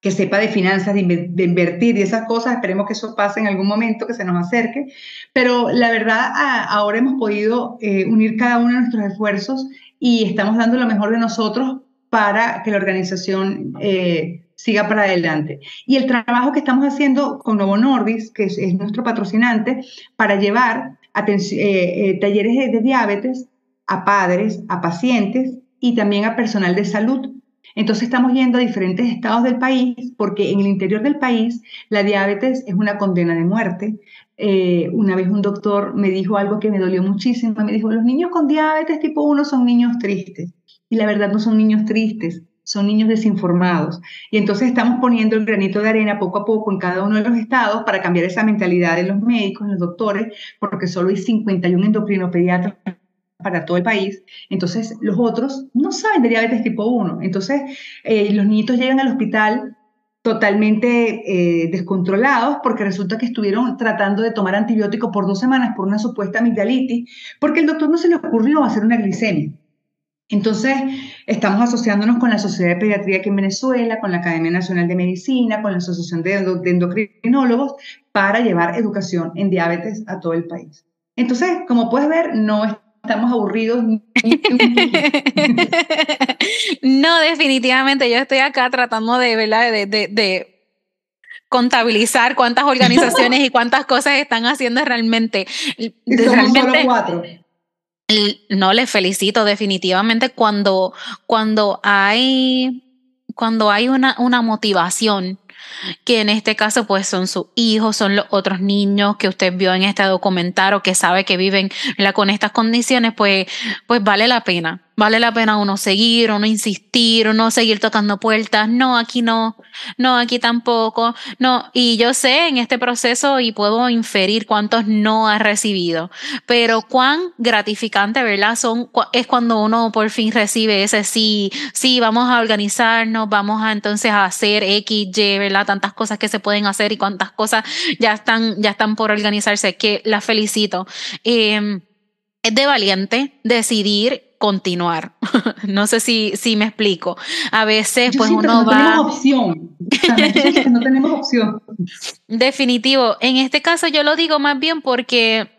S2: que sepa de finanzas, de, invertir y esas cosas. Esperemos que eso pase en algún momento, que se nos acerque. Pero la verdad, ahora hemos podido eh, unir cada uno de nuestros esfuerzos y estamos dando lo mejor de nosotros para que la organización eh, siga para adelante. Y el trabajo que estamos haciendo con Novo Nordis, que es, nuestro patrocinante, para llevar eh, talleres de diabetes a padres, a pacientes y también a personal de salud. Entonces estamos yendo a diferentes estados del país porque en el interior del país la diabetes es una condena de muerte. Eh, una vez un doctor me dijo algo que me dolió muchísimo. Me dijo, los niños con diabetes tipo 1 son niños tristes. Y la verdad no son niños tristes, son niños desinformados. Y entonces estamos poniendo el granito de arena poco a poco en cada uno de los estados para cambiar esa mentalidad de los médicos, los doctores, porque solo hay 51 endocrinopediatras para todo el país. Entonces, los otros no saben de diabetes tipo 1. Entonces, eh, los niñitos llegan al hospital totalmente eh, descontrolados porque resulta que estuvieron tratando de tomar antibiótico por dos semanas por una supuesta amigdalitis, porque el doctor no se le ocurrió hacer una glicemia. Entonces, estamos asociándonos con la Sociedad de Pediatría aquí en Venezuela, con la Academia Nacional de Medicina, con la Asociación de, de Endocrinólogos, para llevar educación en diabetes a todo el país. Entonces, como puedes ver, no es estamos aburridos.
S1: no, definitivamente, yo estoy acá tratando de, ¿verdad? de, de, contabilizar cuántas organizaciones y cuántas cosas están haciendo realmente.
S2: realmente cuatro.
S1: No, les felicito definitivamente cuando, cuando hay, cuando hay una, una motivación que en este caso pues son sus hijos, son los otros niños que usted vio en este documental o que sabe que viven con estas condiciones, pues, pues vale la pena vale la pena uno seguir, uno insistir, uno seguir tocando puertas, no, aquí no, no, aquí tampoco, no, y yo sé en este proceso y puedo inferir cuántos no ha recibido, pero cuán gratificante, ¿verdad? Son, es cuando uno por fin recibe ese sí, sí, vamos a organizarnos, vamos a entonces a hacer X, Y, ¿verdad? Tantas cosas que se pueden hacer y cuántas cosas ya están, ya están por organizarse, que la felicito. Em, es de valiente decidir continuar. no sé si, si me explico. A veces, pues uno
S2: no Tenemos opción. no tenemos opción.
S1: Definitivo. En este caso, yo lo digo más bien porque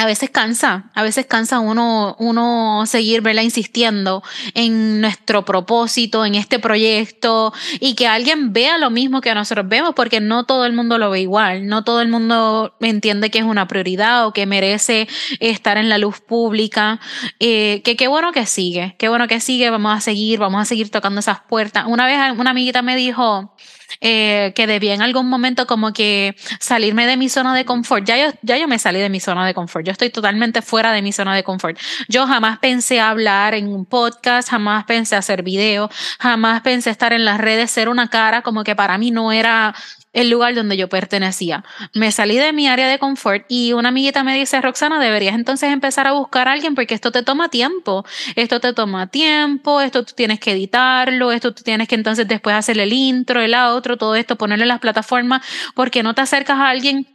S1: a veces cansa, a veces cansa uno, uno seguir, verla insistiendo en nuestro propósito, en este proyecto y que alguien vea lo mismo que nosotros vemos, porque no todo el mundo lo ve igual, no todo el mundo entiende que es una prioridad o que merece estar en la luz pública. Eh, que qué bueno que sigue, qué bueno que sigue, vamos a seguir, vamos a seguir tocando esas puertas. Una vez una amiguita me dijo, eh, que debía en algún momento como que salirme de mi zona de confort. Ya yo, ya yo me salí de mi zona de confort. Yo estoy totalmente fuera de mi zona de confort. Yo jamás pensé hablar en un podcast, jamás pensé hacer video, jamás pensé estar en las redes, ser una cara como que para mí no era el lugar donde yo pertenecía. Me salí de mi área de confort y una amiguita me dice, Roxana, deberías entonces empezar a buscar a alguien porque esto te toma tiempo, esto te toma tiempo, esto tú tienes que editarlo, esto tú tienes que entonces después hacer el intro, el outro, todo esto, ponerlo en las plataformas, porque no te acercas a alguien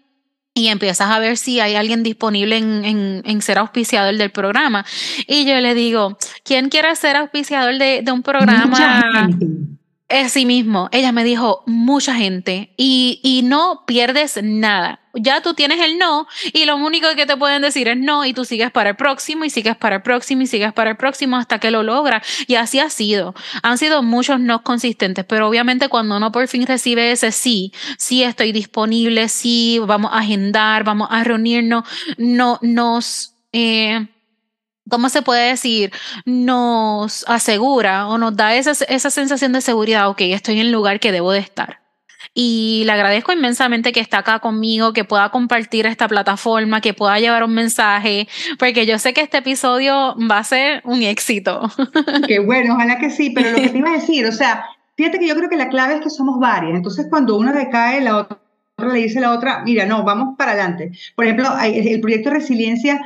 S1: y empiezas a ver si hay alguien disponible en, ser auspiciador del programa. Y yo le digo, ¿quién quiere ser auspiciador de, de un programa? Es sí mismo. Ella me dijo, mucha gente. Y, y no pierdes nada. Ya tú tienes el no y lo único que te pueden decir es no y tú sigues para el próximo y sigues para el próximo y sigues para el próximo hasta que lo logras. Y así ha sido. Han sido muchos no consistentes, pero obviamente cuando uno por fin recibe ese sí, sí estoy disponible, sí, vamos a agendar, vamos a reunirnos, no nos... Eh, ¿cómo se puede decir? Nos asegura o nos da esa, esa sensación de seguridad, ok, estoy en el lugar que debo de estar. Y le agradezco inmensamente que está acá conmigo, que pueda compartir esta plataforma, que pueda llevar un mensaje, porque yo sé que este episodio va a ser un éxito.
S2: Qué bueno, ojalá que sí, pero lo que te iba a decir, o sea, fíjate que yo creo que la clave es que somos varias, entonces cuando una decae, la otra le dice a la otra, mira, no, vamos para adelante. Por ejemplo, el proyecto resiliencia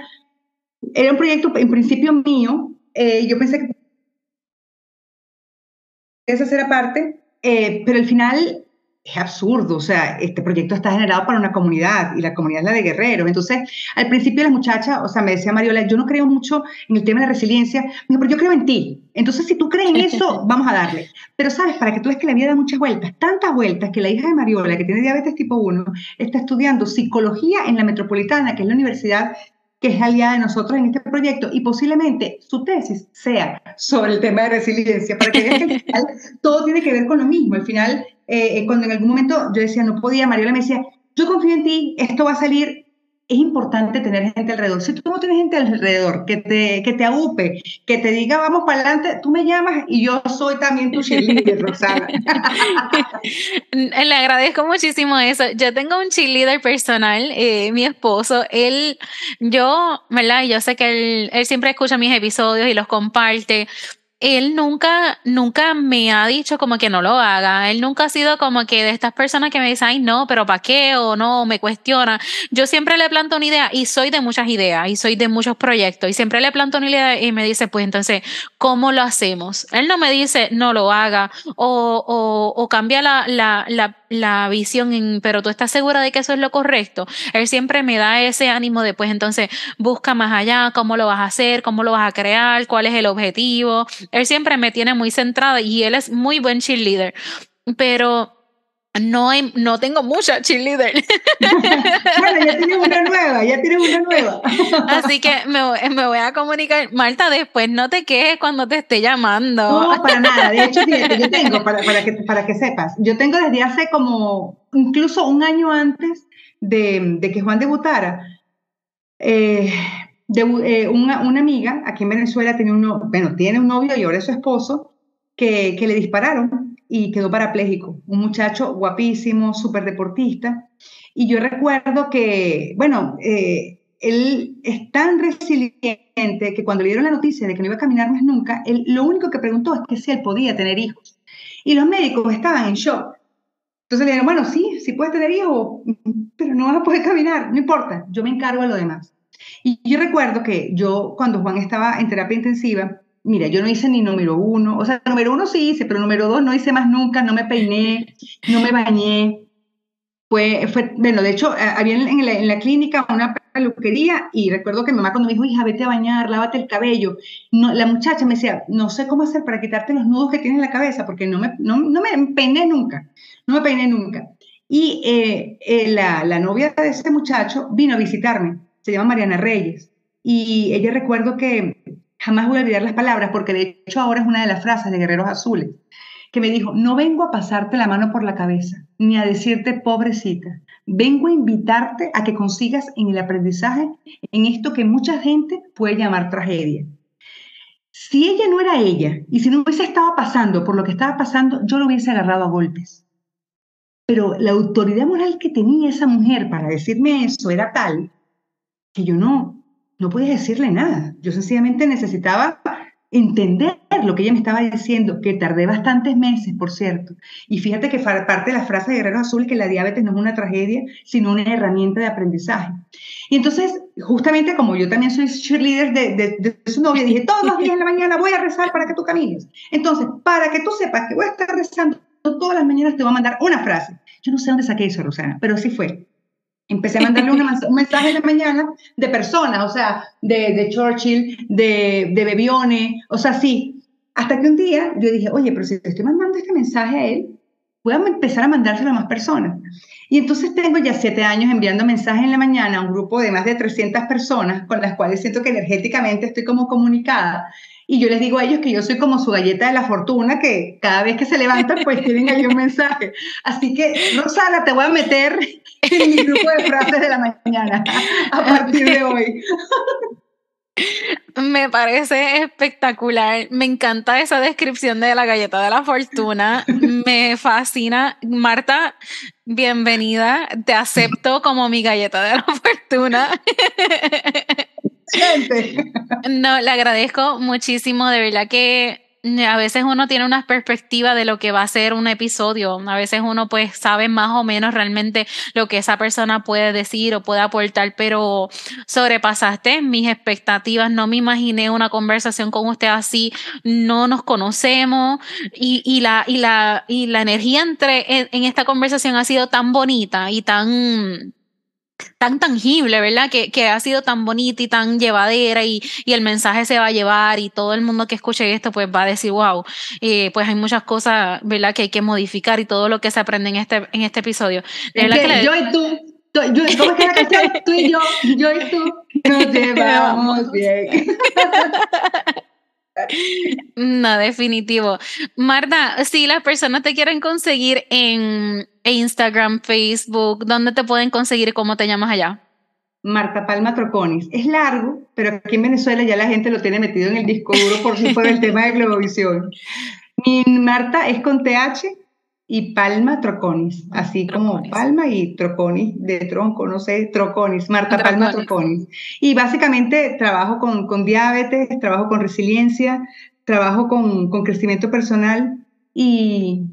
S2: era un proyecto en principio mío, eh, yo pensé que esa era parte, eh, pero al final es absurdo, o sea, este proyecto está generado para una comunidad y la comunidad es la de guerreros. Entonces, al principio la muchacha, o sea, me decía Mariola, yo no creo mucho en el tema de la resiliencia, pero yo creo en ti. Entonces, si tú crees en eso, vamos a darle. Pero sabes, para que tú veas que la vida da muchas vueltas, tantas vueltas que la hija de Mariola, que tiene diabetes tipo 1, está estudiando psicología en la Metropolitana, que es la universidad que es aliada de nosotros en este proyecto y posiblemente su tesis sea sobre el tema de resiliencia, para que vean que al final todo tiene que ver con lo mismo. Al final, eh, eh, cuando en algún momento yo decía, no podía, Mariola me decía, yo confío en ti, esto va a salir es importante tener gente alrededor. Si tú no tienes gente alrededor que te, que te agupe, que te diga vamos para adelante, tú me llamas y yo soy también tu cheerleader, Rosana.
S1: Le agradezco muchísimo eso. Yo tengo un cheerleader personal, eh, mi esposo. Él, yo, ¿verdad? Yo sé que él, él siempre escucha mis episodios y los comparte él nunca, nunca me ha dicho como que no lo haga. Él nunca ha sido como que de estas personas que me dicen, ay, no, pero ¿para qué? O no, me cuestiona. Yo siempre le planto una idea y soy de muchas ideas y soy de muchos proyectos y siempre le planto una idea y me dice, pues entonces, ¿cómo lo hacemos? Él no me dice, no lo haga o, o, o cambia la, la, la, la visión, en, pero tú estás segura de que eso es lo correcto. Él siempre me da ese ánimo de, pues entonces, busca más allá, cómo lo vas a hacer, cómo lo vas a crear, cuál es el objetivo él siempre me tiene muy centrada y él es muy buen cheerleader, pero no, hay, no tengo mucha cheerleader.
S2: bueno, ya tienes una nueva, ya tienes una nueva.
S1: Así que me, me, voy a comunicar. Marta, después no te quejes cuando te esté llamando.
S2: No, para nada. De hecho, yo tengo, para, para, que, para que sepas, yo tengo desde hace como, incluso un año antes de, de que Juan debutara, eh, de, eh, una, una, amiga aquí en Venezuela tiene un, bueno, tiene un novio y ahora es su esposo que, que le dispararon y quedó parapléjico. Un muchacho guapísimo, súper deportista. Y yo recuerdo que, bueno, eh, él es tan resiliente que cuando le dieron la noticia de que no iba a caminar más nunca, él lo único que preguntó es que si él podía tener hijos. Y los médicos estaban en shock. Entonces le dijeron, bueno, sí, sí puedes tener hijos, pero no vas a poder caminar, no importa, yo me encargo de lo demás. Y yo recuerdo que yo, cuando Juan estaba en terapia intensiva, mira, yo no hice ni número uno, o sea, número uno sí hice, pero número dos no hice más nunca, no me peiné, no me bañé. Fue, fue bueno, de hecho, había en la, clínica una peluquería y recuerdo que mi mamá cuando me dijo, hija, vete a bañar, lávate el cabello, no, la muchacha me decía, no sé cómo hacer para quitarte los nudos que tienes en la cabeza, porque no me, no, no me peiné nunca, no me peiné nunca. Y eh, eh, la, la novia de ese muchacho vino a visitarme se llama Mariana Reyes. Y ella recuerdo que jamás voy a olvidar las palabras, porque de hecho ahora es una de las frases de Guerreros Azules, que me dijo, no vengo a pasarte la mano por la cabeza, ni a decirte pobrecita, vengo a invitarte a que consigas en el aprendizaje en esto que mucha gente puede llamar tragedia. Si ella no era ella, y si no hubiese estado pasando por lo que estaba pasando, yo lo hubiese agarrado a golpes. Pero la autoridad moral que tenía esa mujer para decirme eso era tal que yo no, no podía decirle nada. Yo sencillamente necesitaba entender lo que ella me estaba diciendo, que tardé bastantes meses, por cierto. Y fíjate que parte de la frase de Guerrero Azul que la diabetes no es una tragedia, sino una herramienta de aprendizaje. Y entonces, justamente como yo también soy cheerleader de, de, de su novia, dije, todos los días en la mañana voy a rezar para que tú camines. Entonces, para que tú sepas que voy a estar rezando todas las mañanas, te voy a mandar una frase. Yo no sé dónde saqué eso, Rosana, pero así fue. Empecé a mandarle un mensaje en la mañana de personas, o sea, de, de Churchill, de, de Bebione, o sea, sí. Hasta que un día yo dije, oye, pero si te estoy mandando este mensaje a él, voy a empezar a mandárselo a más personas. Y entonces tengo ya siete años enviando mensajes en la mañana a un grupo de más de 300 personas con las cuales siento que energéticamente estoy como comunicada. Y yo les digo a ellos que yo soy como su galleta de la fortuna, que cada vez que se levantan, pues tienen ahí un mensaje. Así que, Rosana, te voy a meter en mi grupo de frases de la mañana a partir de hoy.
S1: Me parece espectacular. Me encanta esa descripción de la galleta de la fortuna. Me fascina. Marta, bienvenida. Te acepto como mi galleta de la fortuna. No, le agradezco muchísimo, de verdad que a veces uno tiene una perspectiva de lo que va a ser un episodio. A veces uno pues sabe más o menos realmente lo que esa persona puede decir o puede aportar, pero sobrepasaste mis expectativas. No me imaginé una conversación con usted así. No nos conocemos y, y la, y, la, y la energía entre, en esta conversación ha sido tan bonita y tan tan tangible, ¿verdad? Que, que, ha sido tan bonita y tan llevadera y, y, el mensaje se va a llevar y todo el mundo que escuche esto pues va a decir, wow, eh, pues hay muchas cosas, ¿verdad? Que hay que modificar y todo lo que se aprende en este, en este episodio.
S2: yo y tú, yo, ¿cómo es que la canción? Tú y yo, yo y tú, nos llevamos bien.
S1: No, definitivo. Marta, si las personas te quieren conseguir en Instagram, Facebook, ¿dónde te pueden conseguir? ¿Cómo te llamas allá?
S2: Marta Palma Troconis. Es largo, pero aquí en Venezuela ya la gente lo tiene metido en el disco duro por, por el tema de Globovisión. Mi Marta es con TH y Palma Troconis, así como Palma y Troconis, de tronco, no sé, Troconis, Marta Palma Troconis. Y básicamente trabajo con, con, diabetes, trabajo con resiliencia, trabajo con, con crecimiento personal y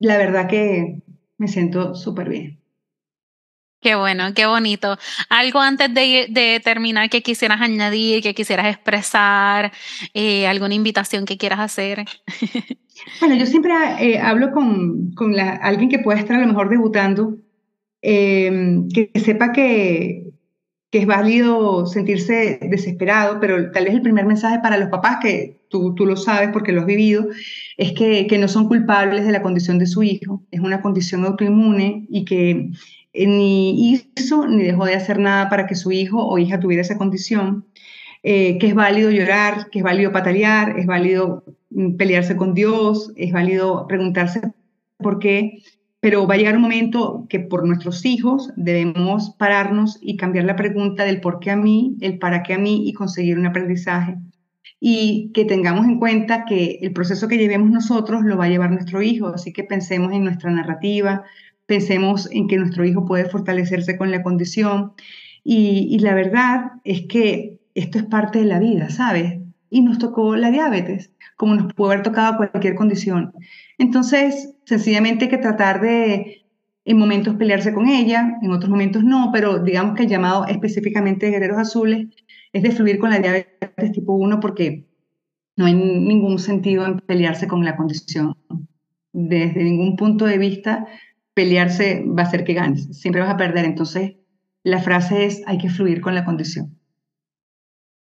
S2: la verdad que me siento súper bien.
S1: Qué bueno, qué bonito. Algo antes de, de, terminar que quisieras añadir, que quisieras expresar, eh, alguna invitación que quieras hacer.
S2: Bueno, yo siempre eh, hablo con, con alguien que pueda estar a lo mejor debutando, eh, que sepa que, que, es válido sentirse desesperado, pero tal vez el primer mensaje para los papás, que tú, tú lo sabes porque lo has vivido, es que, que, no son culpables de la condición de su hijo, es una condición autoinmune y que eh, ni hizo ni dejó de hacer nada para que su hijo o hija tuviera esa condición. que es válido llorar, que es válido patalear, es válido pelearse con Dios, es válido preguntarse por qué, pero va a llegar un momento que por nuestros hijos debemos pararnos y cambiar la pregunta del por qué a mí, el para qué a mí y conseguir un aprendizaje. Y que tengamos en cuenta que el proceso que llevemos nosotros lo va a llevar nuestro hijo, así que pensemos en nuestra narrativa, pensemos en que nuestro hijo puede fortalecerse con la condición. Y, y la verdad es que esto es parte de la vida, ¿sabes? Y nos tocó la diabetes como nos puede haber tocado cualquier condición. Entonces, sencillamente hay que tratar de, en momentos, pelearse con ella, en otros momentos no, pero digamos que el llamado específicamente de Guerreros Azules es de fluir con la diabetes tipo 1 porque no hay ningún sentido en pelearse con la condición. Desde ningún punto de vista, pelearse va a hacer que ganes, siempre vas a perder. Entonces, la frase es, hay que fluir con la condición.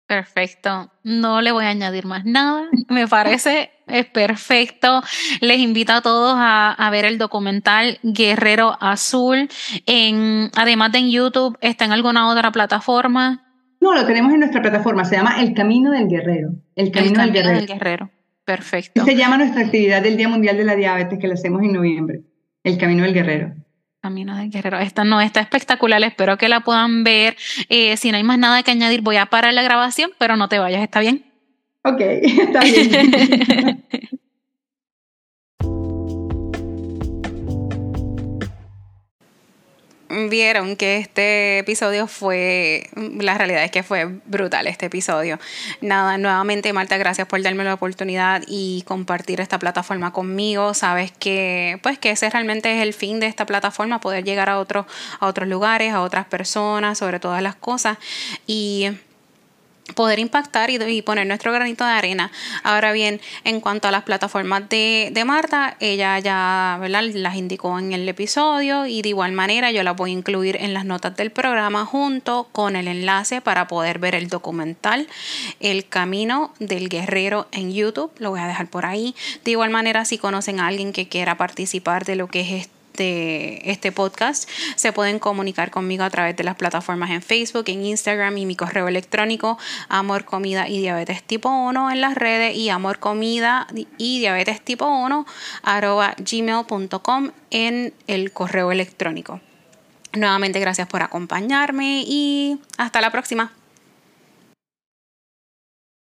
S1: Perfecto. No le voy a añadir más nada. Me parece es perfecto. Les invito a todos a, ver el documental Guerrero Azul. En, además de en YouTube, ¿está en alguna otra plataforma?
S2: No, lo tenemos en nuestra plataforma. Se llama El Camino del Guerrero.
S1: El Camino, del, Guerrero. del Guerrero. Perfecto.
S2: se llama nuestra actividad del Día Mundial de la Diabetes que la hacemos en noviembre. El Camino del Guerrero.
S1: Camino del Guerrero. Esta no, está espectacular. Espero que la puedan ver. Eh, si no hay más nada que añadir, voy a parar la grabación, pero no te vayas, ¿está bien?
S2: Ok, está bien.
S3: vieron que este episodio fue, la realidad es que fue brutal este episodio. Nada, nuevamente Marta, gracias por darme la oportunidad y compartir esta plataforma conmigo. Sabes que, pues que ese realmente es el fin de esta plataforma, poder llegar a, otros a otros lugares, a otras personas, sobre todas las cosas. Y
S1: poder impactar y, poner nuestro granito de arena. Ahora bien, en cuanto a las plataformas de, Marta, ella ya las indicó en el episodio y de igual manera yo las voy a incluir en las notas del programa junto con el enlace para poder ver el documental El Camino del Guerrero en YouTube. Lo voy a dejar por ahí. De igual manera, si conocen a alguien que quiera participar de lo que es este este, podcast, se pueden comunicar conmigo a través de las plataformas en Facebook, en Instagram y mi correo electrónico Amor Comida y Diabetes Tipo 1 en las redes y Amor Comida y Diabetes Tipo 1 arroba gmail.com en el correo electrónico. Nuevamente gracias por acompañarme y hasta la próxima.